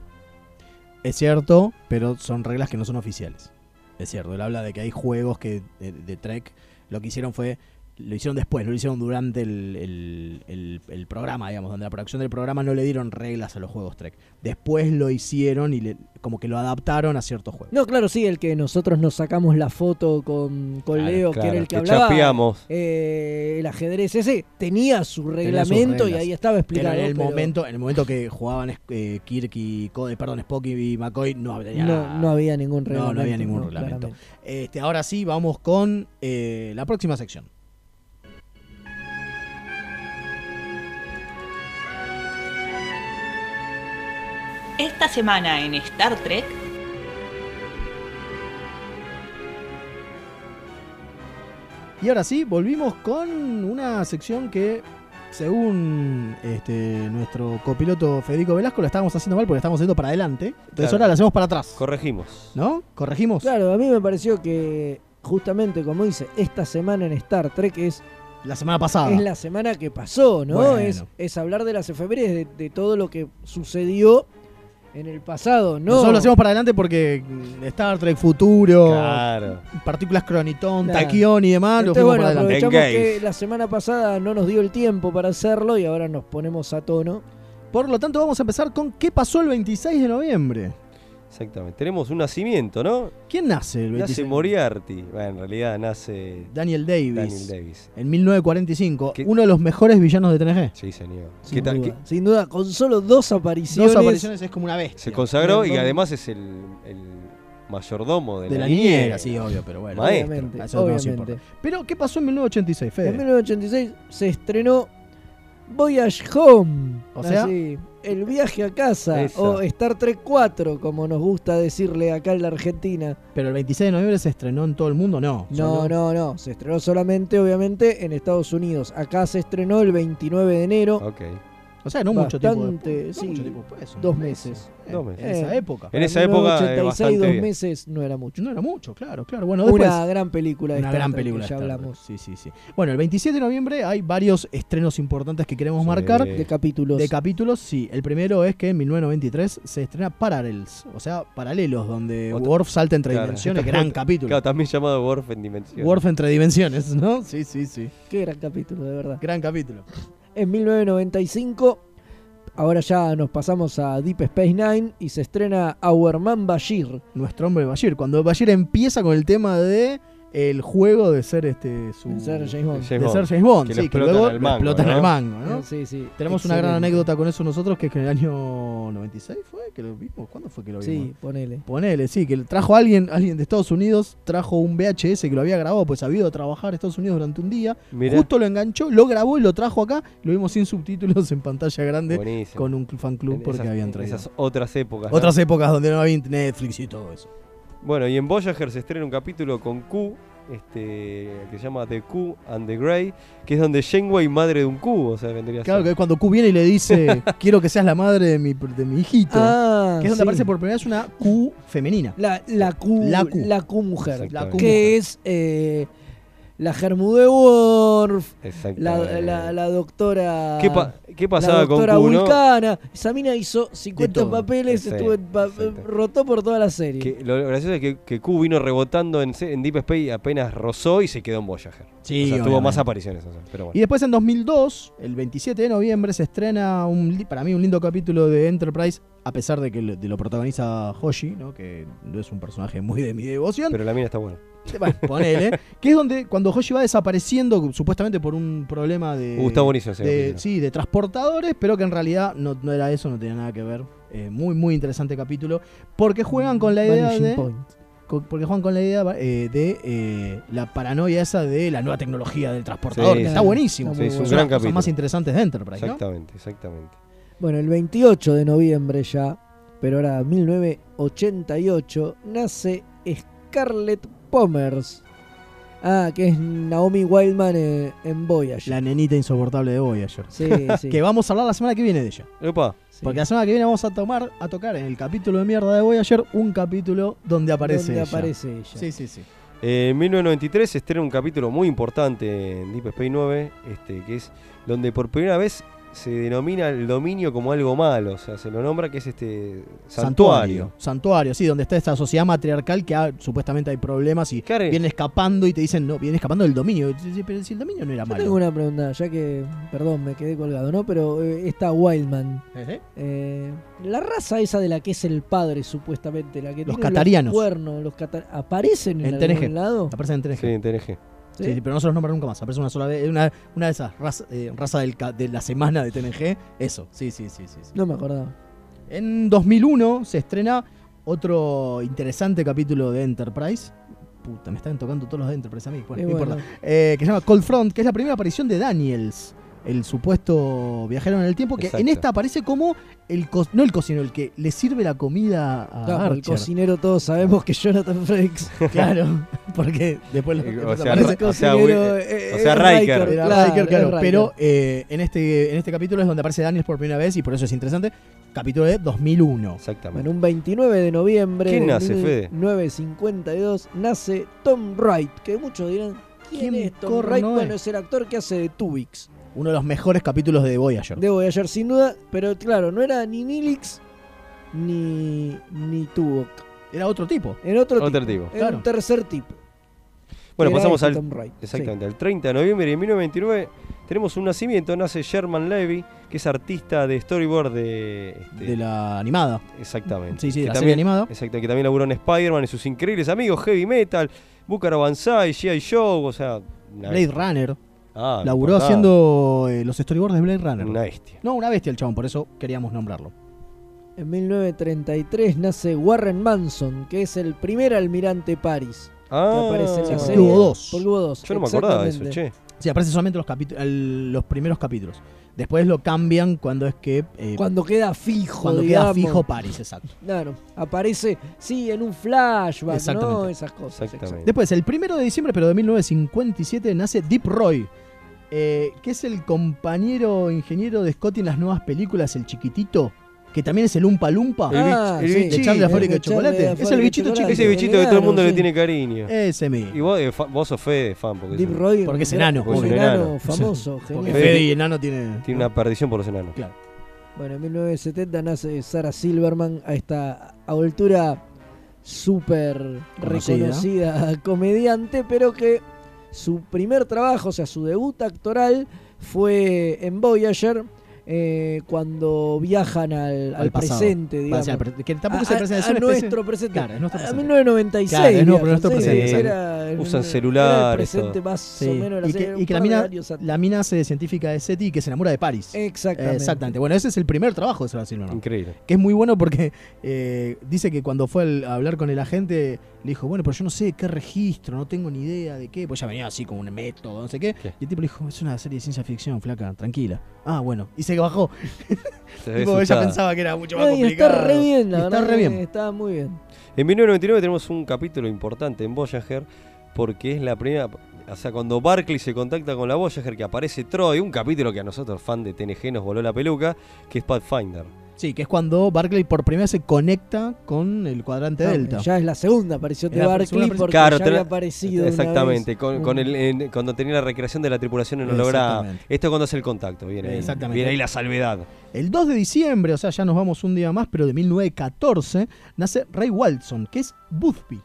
Es cierto, pero son reglas que no son oficiales. Es cierto, él habla de que hay juegos que de, de Trek lo que hicieron fue, lo hicieron después, lo hicieron durante el, el- el- el programa, digamos, donde la producción del programa no le dieron reglas a los juegos Trek. Después lo hicieron y le- como que lo adaptaron a ciertos juegos. No, claro, sí, el que nosotros nos sacamos la foto con, con Claro, Leo, que era el que, que hablaba. chapeamos. eh, el ajedrez ese tenía su Tenía reglamento y ahí estaba Pero explicado. en el pero momento, en el momento que jugaban eh, Kirk y Code, perdón, Spock y McCoy, no había no, no había ningún No, reglamento. no había ningún no, reglamento. Este, ahora sí, vamos con eh, la próxima sección. Esta semana en Star Trek, Y ahora sí, volvimos con una sección que, según este, nuestro copiloto Federico Velasco, la estábamos haciendo mal porque estamos yendo para adelante. Entonces Claro. ahora la hacemos para atrás. Corregimos. ¿No? ¿Corregimos? Claro, a mí me pareció que justamente como dice, esta semana en Star Trek es... La semana pasada. Es la semana que pasó, ¿no? Bueno. Es, es hablar de las efemérides, de, de todo lo que sucedió en el pasado, ¿no? Nosotros lo hacemos para adelante porque mm, Star Trek Futuro, Claro. partículas Cronitón, Claro. Taquión y demás, lo Entonces, bueno, para adelante. aprovechamos que la semana pasada no nos dio el tiempo para hacerlo y ahora nos ponemos a tono. Por lo tanto, vamos a empezar con qué pasó el 26 de noviembre. Exactamente. Tenemos un nacimiento, ¿no? ¿Quién nace el 26? Nace Moriarty. Bueno, en realidad nace Daniel Davis. Daniel Davis. En 1945, uno de los mejores villanos de TNG. Sí, señor. Sin, ¿Qué tal- duda, qué- sin duda, con solo dos apariciones. Dos apariciones es como una bestia. Se consagró y además es el, el mayordomo de, De la niñera, sí, obvio, pero bueno. Maestro. Obviamente, eso no obviamente. importa. Pero, ¿qué pasó en 1986, Fede? En 1986 se estrenó Voyage Home. O sea- así, el viaje a casa. Esa. O Star Trek 4, como nos gusta decirle acá en la Argentina. Pero el 26 de noviembre se estrenó en todo el mundo, no. No, Solo- no, no. Se estrenó solamente, obviamente, en Estados Unidos. Acá se estrenó el 29 de enero. Ok. O sea, no mucho tiempo Bastante, después, no sí, mucho tiempo después, dos meses. Dos meses. En esa época. En esa época, eh, 1986, bastante dos bien. meses no era mucho. No era mucho, claro, claro. Bueno, después, Una gran película de Una Star gran película. ya hablamos. Sí, sí, sí. Bueno, el 27 de noviembre hay varios estrenos importantes que queremos marcar. De capítulos. De capítulos, sí. El primero es que en 1993 se estrena Parallels, o sea, paralelos, donde Worf salta entre Claro. dimensiones. Gran capítulo. Claro, también llamado Worf en dimensión. Worf entre dimensiones, ¿no? Sí, sí, sí. Qué gran capítulo, de verdad. Gran capítulo. En 1995, ahora ya nos pasamos a Deep Space Nine y se estrena Our Man Bashir. Nuestro hombre Bashir. Cuando Bashir empieza con el tema de el juego de ser este su De ser James Bond. de ser. James Bond, Que sí, que explotan luego lo mango, explotan ¿no? al mango, ¿no? Sí, sí. Tenemos una gran anécdota con eso nosotros, que es que en el año 96 fue que lo vimos. ¿Cuándo fue que lo vimos? Sí, ponele. Ponele, sí, que trajo alguien, alguien de Estados Unidos, trajo un VHS que lo había grabado, pues había ido a trabajar a Estados Unidos durante un día. Mirá. Justo lo enganchó, lo grabó y lo trajo acá. Lo vimos sin subtítulos en pantalla grande Buenísimo. con un fan club En porque esas- habían en traído. Esas otras épocas. ¿no? Otras épocas donde no había Netflix y todo eso. Bueno, y en Voyager se estrena un capítulo con Q, este, que se llama The Q and the Grey, que es donde Janeway madre de un Q, o sea, vendría a Claro, ser. que es cuando Q viene y le dice, quiero que seas la madre de mi, de mi hijito. Ah, que es donde sí. aparece por primera vez una Q femenina. La, la Q, La Q. la Q mujer. La Q que mujer. es eh, la Germu de Worf, la, la, la doctora. ¿Qué, pa- qué pasaba la con doctora no? Vulcana. Esa mina hizo 50 todo. papeles, Sí, estuvo en pa- rotó por toda la serie. Que lo gracioso es que, que Q vino rebotando en, Deep Space y apenas rozó y se quedó en Voyager. Sí, o sea, tuvo más apariciones. o sea, pero bueno. Y después en 2002, el 27 de noviembre, se estrena un, para mí un lindo capítulo de Enterprise, a pesar de que lo, de lo protagoniza Hoshi, ¿no? que no es un personaje muy de mi devoción. Pero la mina está buena. Bueno, ponele. que es donde cuando Hoshi va desapareciendo, supuestamente por un problema de. Uh, está buenísimo ese de- capítulo. Sí, de transportadores, pero que en realidad no, no era eso, no tenía nada que ver. Eh, muy, muy interesante capítulo. Porque juegan con la idea Vanishing de. Point. con- Porque juegan con la idea eh, de eh, la paranoia esa de la nueva tecnología del transportador. Sí, que está buenísimo. Sí, es un gran de las cosas capítulo. más interesantes de Enterprise, ¿no? Exactamente, exactamente. Bueno, el 28 de noviembre ya, pero ahora 1988, nace Scarlett Pomers. Ah, que es Naomi Wildman eh, en Voyager. La nenita insoportable de Voyager. Sí, sí. que vamos a hablar la semana que viene de ella. Epa. Porque la semana que viene vamos a tomar, a tocar en el capítulo de mierda de Voyager un capítulo donde aparece Donde ella. aparece ella. Sí, sí, sí. Eh, en 1993 se estrena un capítulo muy importante en Deep Space 9, este, que es donde por primera vez se denomina el dominio como algo malo, o sea, se lo nombra que es este santuario. Santuario, sí, donde está esta sociedad matriarcal que ah, supuestamente hay problemas y Claro. vienen escapando y te dicen, no, vienen escapando del dominio. Pero si el dominio no era Yo malo. tengo una pregunta, ya que, perdón, me quedé colgado, ¿no? Pero eh, esta Wildman, ¿Eh? eh, la raza esa de la que es el padre, supuestamente, la que Los tiene catarianos. los cuernos, los cata- ¿aparecen en, En TNG. algún lado? Aparecen en TNG. Sí, en TNG. Sí, sí, pero no se los nombra nunca más. Aparece una sola vez. Una, una de esas razas eh, raza del ca- de la semana de TNG. Eso, sí, sí, sí, sí. sí. No me acordaba. En 2001 se estrena otro interesante capítulo de Enterprise. Puta, me están tocando todos los de Enterprise a mí. Bueno, Y no bueno. importa. Eh, que se llama Cold Front, que es la primera aparición de Daniels. El supuesto viajero en el tiempo, que en esta aparece como el co- no el cocinero, el que le sirve la comida a Claro, el cocinero todos sabemos que Jonathan Frakes. Claro, porque después, lo- O después sea, aparece- o sea, eh, o sea, es Riker. Claro, Riker, claro. es Riker. Pero eh, en, este, en este capítulo es donde aparece Daniels por primera vez y por eso es interesante. Capítulo de 2001. Exactamente. Bueno, un 29 de noviembre ¿Quién de nace, Fede? 1952 nace Tom Wright, que muchos dirán, ¿quién, es Tom Wright? es? Bueno, es el actor que hace de Tubix. Uno de los mejores capítulos de Voyager. De Voyager, sin duda, pero claro, no era ni Nilix ni, ni Tuvok. Era otro tipo. Era otro, Otro tipo. tipo. Era Claro. un tercer tipo. Bueno, Era pasamos este al. Exactamente, al 30 de noviembre de 1929 tenemos un nacimiento, nace Sherman Levy, que es artista de storyboard de. este, De la animada. Exactamente. Sí, sí, de Que la también, serie animada. Exacto, que también laburó en Spider-Man y sus increíbles amigos, Heavy Metal, Búcaro Banzai, G.I. Joe, o sea. Blade. Runner. Ah, Laburó haciendo eh, los storyboards de Blade Runner. Una bestia. No, una bestia el chabón, por eso queríamos nombrarlo. En 1933 nace Warren Manson, que es el primer almirante Paris. Ah, que aparece en la porque serie. hubo dos. Porque hubo dos. Yo no me acordaba de eso, exactamente. che. Sí, aparece solamente los, el- los primeros capítulos. Después lo cambian cuando es que. eh, Cuando queda fijo. cuando digamos. queda fijo Paris, exacto. Claro, aparece, sí, en un flashback, ¿no? Exactamente. Esas cosas. Exactamente. Después, el primero de diciembre, pero de 1957, nace Deep Roy, eh, que es el compañero ingeniero de Scotty en las nuevas películas, el chiquitito, que también es el Umpa Lumpa. El bich- el de bichito. Charlie la fábrica de de chocolate. la Es el de bichito chiquito. Ese bichito que todo el mundo le sí. tiene cariño. Ese mismo. Y vos, eh, vos sos Fede fan. Porque Deep sos- Roy, Porque es enano. un obvio. enano famoso, Porque genial. Fede y enano tiene. Tiene una perdición por los enanos. Claro. Bueno, en 1970 nace Sarah Silverman a esta altura súper Conocida. reconocida comediante, pero que su primer trabajo, o sea, su debut actoral fue en Voyager. Eh, cuando viajan al, al Al pasado. presente, digamos. pre- que tampoco a, es el a- a nuestro presente. Claro, es nuestro A presente. 1996. Claro, es pero nuestro sí, presente, exacto. era- Usan era celular, el presente todo. más Sí. o menos. la Y serie, que, y que la, mina, la mina se científica de SETI y que se enamora de Paris. Exactamente. Eh, exactamente. Bueno, ese es el primer trabajo de Sarah Silverman. Increíble. Que es muy bueno porque eh, dice que cuando fue al- a hablar con el agente, le dijo, bueno, pero yo no sé qué registro, no tengo ni idea de qué. Pues ya venía así como un método, no sé qué. Y el tipo le dijo, es una serie de ciencia ficción, flaca, tranquila. Ah, bueno. Y se bajó. Se Tipo, ella pensaba que era mucho más No, y complicado. está re bien, la Y verdad. Está re que bien. Está muy bien. En 1999 tenemos un capítulo importante en Voyager porque es la primera. O sea, cuando Barclay se contacta con la Voyager, que aparece Troy, un capítulo que a nosotros, fan de TNG, nos voló la peluca, que es Pathfinder. Sí, que es cuando Barclay por primera vez se conecta con el cuadrante No, Delta. Ya es la segunda aparición de Barclay porque Claro, ya había aparecido una Exactamente, vez. con, con el, en- cuando tenía la recreación de la tripulación en. Exactamente. Esto es cuando hace el contacto, viene ahí. Exactamente. Viene ahí la salvedad. El 2 de diciembre, o sea, ya nos vamos un día más, pero de 1914, nace Ray Walton, que es Boothby,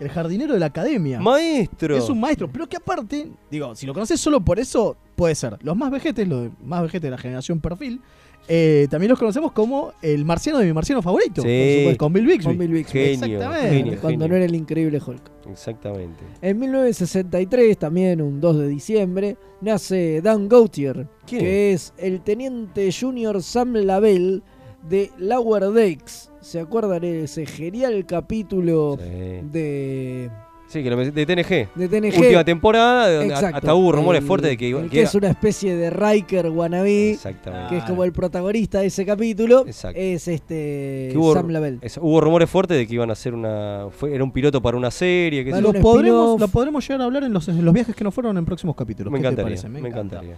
el jardinero de la academia. Maestro. Es un maestro, pero que aparte, digo, si lo conoces solo por eso, puede ser. Los más vejetes, los más vejetes de la generación perfil, eh, también los conocemos como el marciano de mi marciano favorito. Sí. por supuesto, con Bill Bixby. Con Bill Bixby. Genio, Exactamente. genio, Cuando genio. no era el increíble Hulk. Exactamente. En 1963, también un 2 de diciembre, nace Dan Gautier, ¿Quién que es el teniente junior Sam Lavelle de Lower Decks. ¿Se acuerdan de ese genial capítulo de, Sí, que lo de TNG. de TNG? Última temporada, Exacto. hasta hubo rumores El- fuertes de que iba el que que era- es una especie de Riker wannabe, Exactamente. que es como el protagonista de ese capítulo, Exacto. es este que hubo, Sam Lavelle. es- hubo rumores fuertes de que iban a hacer una. Fue, era un piloto para una serie. Que Vale, Lo un podremos, lo podremos llegar a hablar en los, en los viajes que nos fueron en próximos capítulos. me ¿Qué te encantaría. Me, encanta. encantaría.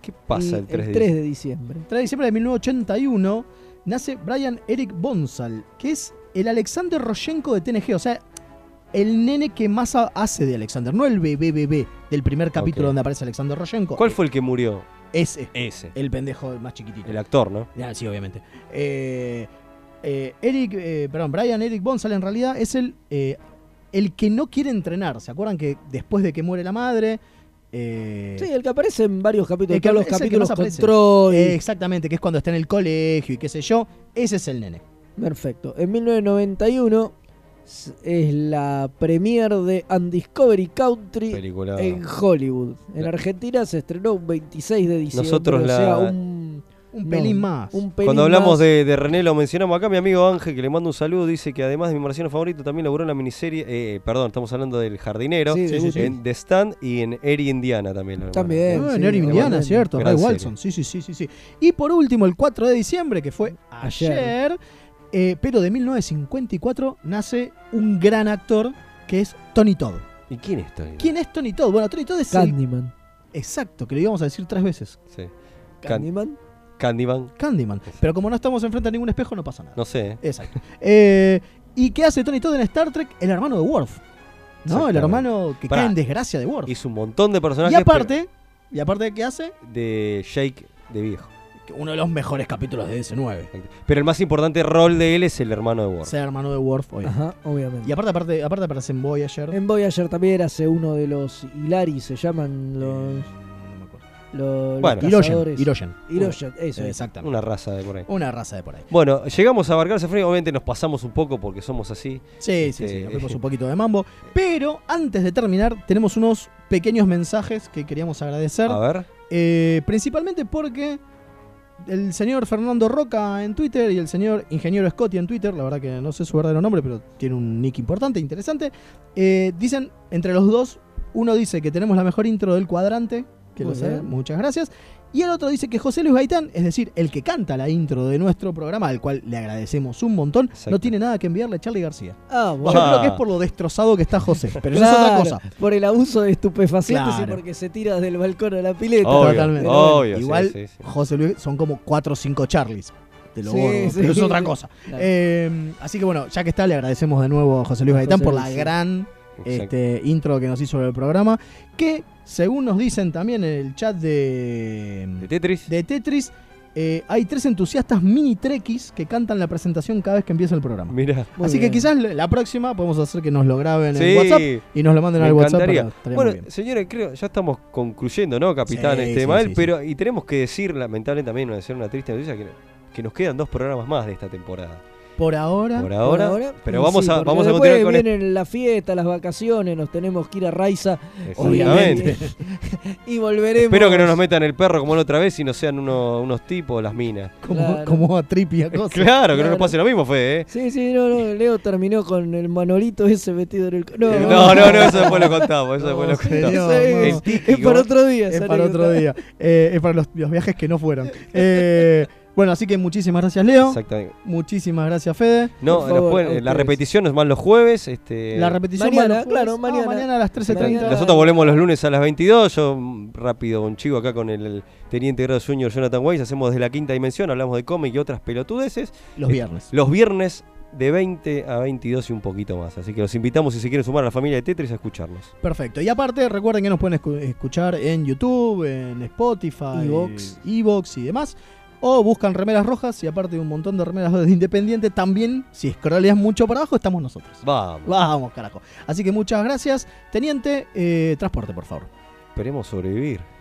¿Qué pasa Y el 3 de 3 diciembre? de diciembre. 3 de diciembre de 1981 nace Brian Eric Bonsal, que es el Alexander Roshenko de TNG, o sea, el nene que más ha- hace de Alexander, no el bebé bebé del primer capítulo donde aparece Alexander Roshenko. ¿Cuál fue el que murió? Ese. Ese. El pendejo más chiquitito. El actor, ¿no? Ya, sí, obviamente. Eh, eh, Eric, eh, perdón, Brian Eric Bonsal en realidad es el, eh, el que no quiere entrenar. ¿Se acuerdan que después de que muere la madre... eh, Sí, el que aparece en varios capítulos, el que- todos los es el que capítulos control. Eh, exactamente, que es cuando está en el colegio y qué sé yo. Ese es el nene. Perfecto. En 1991 s- es la premiere de Undiscovery Country Película. en Hollywood. En Argentina se estrenó un 26 de diciembre. Nosotros o la- sea, un, Un No, pelín más. Un pelín Cuando hablamos más. de, de René lo mencionamos acá, mi amigo Ángel, que le mando un saludo, dice que además de mi marciano favorito, también laburó en la miniserie, eh, perdón, estamos hablando del jardinero, Sí, de Guti. en The Stand y en Eri Indiana también. lo- También. Ah, en sí, Air Indiana, cierto, Ray. Walson. Sí, sí, sí, sí, sí. Y por último, el 4 de diciembre, que fue ayer, Ayer. Eh, pero de 1954, nace un gran actor que es Tony Todd. ¿Y quién es Tony? ¿Quién es Tony Todd? Bueno, Tony Todd es el- Candyman. Exacto, que lo íbamos a decir tres veces. Sí. Can- Candyman. Candyman. Candyman. Pero como no estamos enfrente a ningún espejo, no pasa nada. No sé. ¿eh? Exacto. Eh, ¿Y qué hace Tony Todd en Star Trek? El hermano de Worf. ¿No? El hermano que Pará. cae en desgracia de Worf. Hizo un montón de personajes. Y aparte, y aparte, ¿qué hace? pero- De Jake de viejo. Uno de los mejores capítulos de DS9. Pero el más importante rol de él es el hermano de Worf. Ser hermano de Worf, obviamente. Ajá, obviamente. Y aparte, aparte, aparte aparece en Voyager. En Voyager también hace uno de los Hilari, se llaman los. Los, Bueno. los. Hirogen. Hirogen, eso. es. Exactamente. Una raza de por ahí. Una raza de por ahí. Bueno, llegamos a abarcar ese frío. Obviamente nos pasamos un poco porque somos así. Sí, sí, Este, sí, abrimos un poquito de mambo. Pero antes de terminar, tenemos unos pequeños mensajes que queríamos agradecer. A ver. Eh, principalmente porque el señor Fernando Roca en Twitter y el señor Ingeniero Scotty en Twitter, la verdad que no sé su verdadero nombre, pero tiene un nick importante, interesante. eh, dicen, entre los dos, uno dice que tenemos la mejor intro del cuadrante, que Muy lo sé, bien. muchas gracias. Y el otro dice que José Luis Gaitán, es decir, el que canta la intro de nuestro programa, al cual le agradecemos un montón, no tiene nada que enviarle a Charlie García. Ah, Yo bueno. creo que es por lo destrozado que está José, pero eso es Claro, otra cosa. Por el abuso de estupefacientes Claro. y porque se tira del balcón a la pileta. Totalmente. Bueno. obvio, sí, Igual, sí, sí. José Luis son como 4 o 5 Charlies. De lo sí. pero es otra cosa. Claro. Eh, así que bueno, ya que está, le agradecemos de nuevo a José Luis Gaitán José por la gran este, intro que nos hizo del programa. Que, según nos dicen también en el chat de, De Tetris. de Tetris, eh, hay tres entusiastas mini trekkies que cantan la presentación cada vez que empieza el programa. Mira. Así bien. que quizás la próxima podemos hacer que nos lo graben Sí, en WhatsApp y nos lo manden al WhatsApp. encantaría. estaría Bueno, señores, creo ya estamos concluyendo, ¿no, capitán? Sí, este sí, mal, pero y tenemos que decir, lamentablemente también, una, una triste noticia, que, que nos quedan dos programas más de esta temporada. Por ahora, Por ahora, pero vamos sí, a vamos a después continuar con el- vienen la fiesta, las vacaciones, nos tenemos que ir a Raiza. Exactamente. y volveremos. Espero que no nos metan el perro como la otra vez y no sean uno- unos tipos las minas. como, Claro. como a Trippy a cosas. Claro, que no nos pase lo mismo, fue, ¿eh? Sí, sí, no, no. Leo terminó con el manolito ese metido en el. No, No, no, no, eso después lo contamos, eso después lo señor, contamos. El tiki, Es para otro día. Es para otro día. Eh, es para los, los viajes que no fueron. Eh, bueno, así que muchísimas gracias, Leo. Exactamente. Muchísimas gracias, Fede. No, nos favor, pueden- a la repetición es más los jueves. Este, La repetición Mañana, va los jueves. claro, Ah, mañana. mañana a las 13.30. Mañana. Nosotros volvemos los lunes a las 22. Yo, mm, rápido, un chico acá con el, el teniente grado junior Jonathan Weiss. Hacemos desde la quinta dimensión, hablamos de cómic y otras pelotudeces. Los Eh, viernes. Los viernes de 20 a 22 y un poquito más. Así que los invitamos, si se quieren sumar a la familia de Tetris, a escucharnos. Perfecto. Y aparte, recuerden que nos pueden escu- escuchar en YouTube, en Spotify, Evox. Evox y demás. O buscan remeras rojas y aparte de un montón de remeras de Independiente, también, si scrolleas mucho para abajo, estamos nosotros. Vamos. Vamos, carajo. Así que muchas gracias. Teniente, eh, transporte, por favor. Esperemos sobrevivir.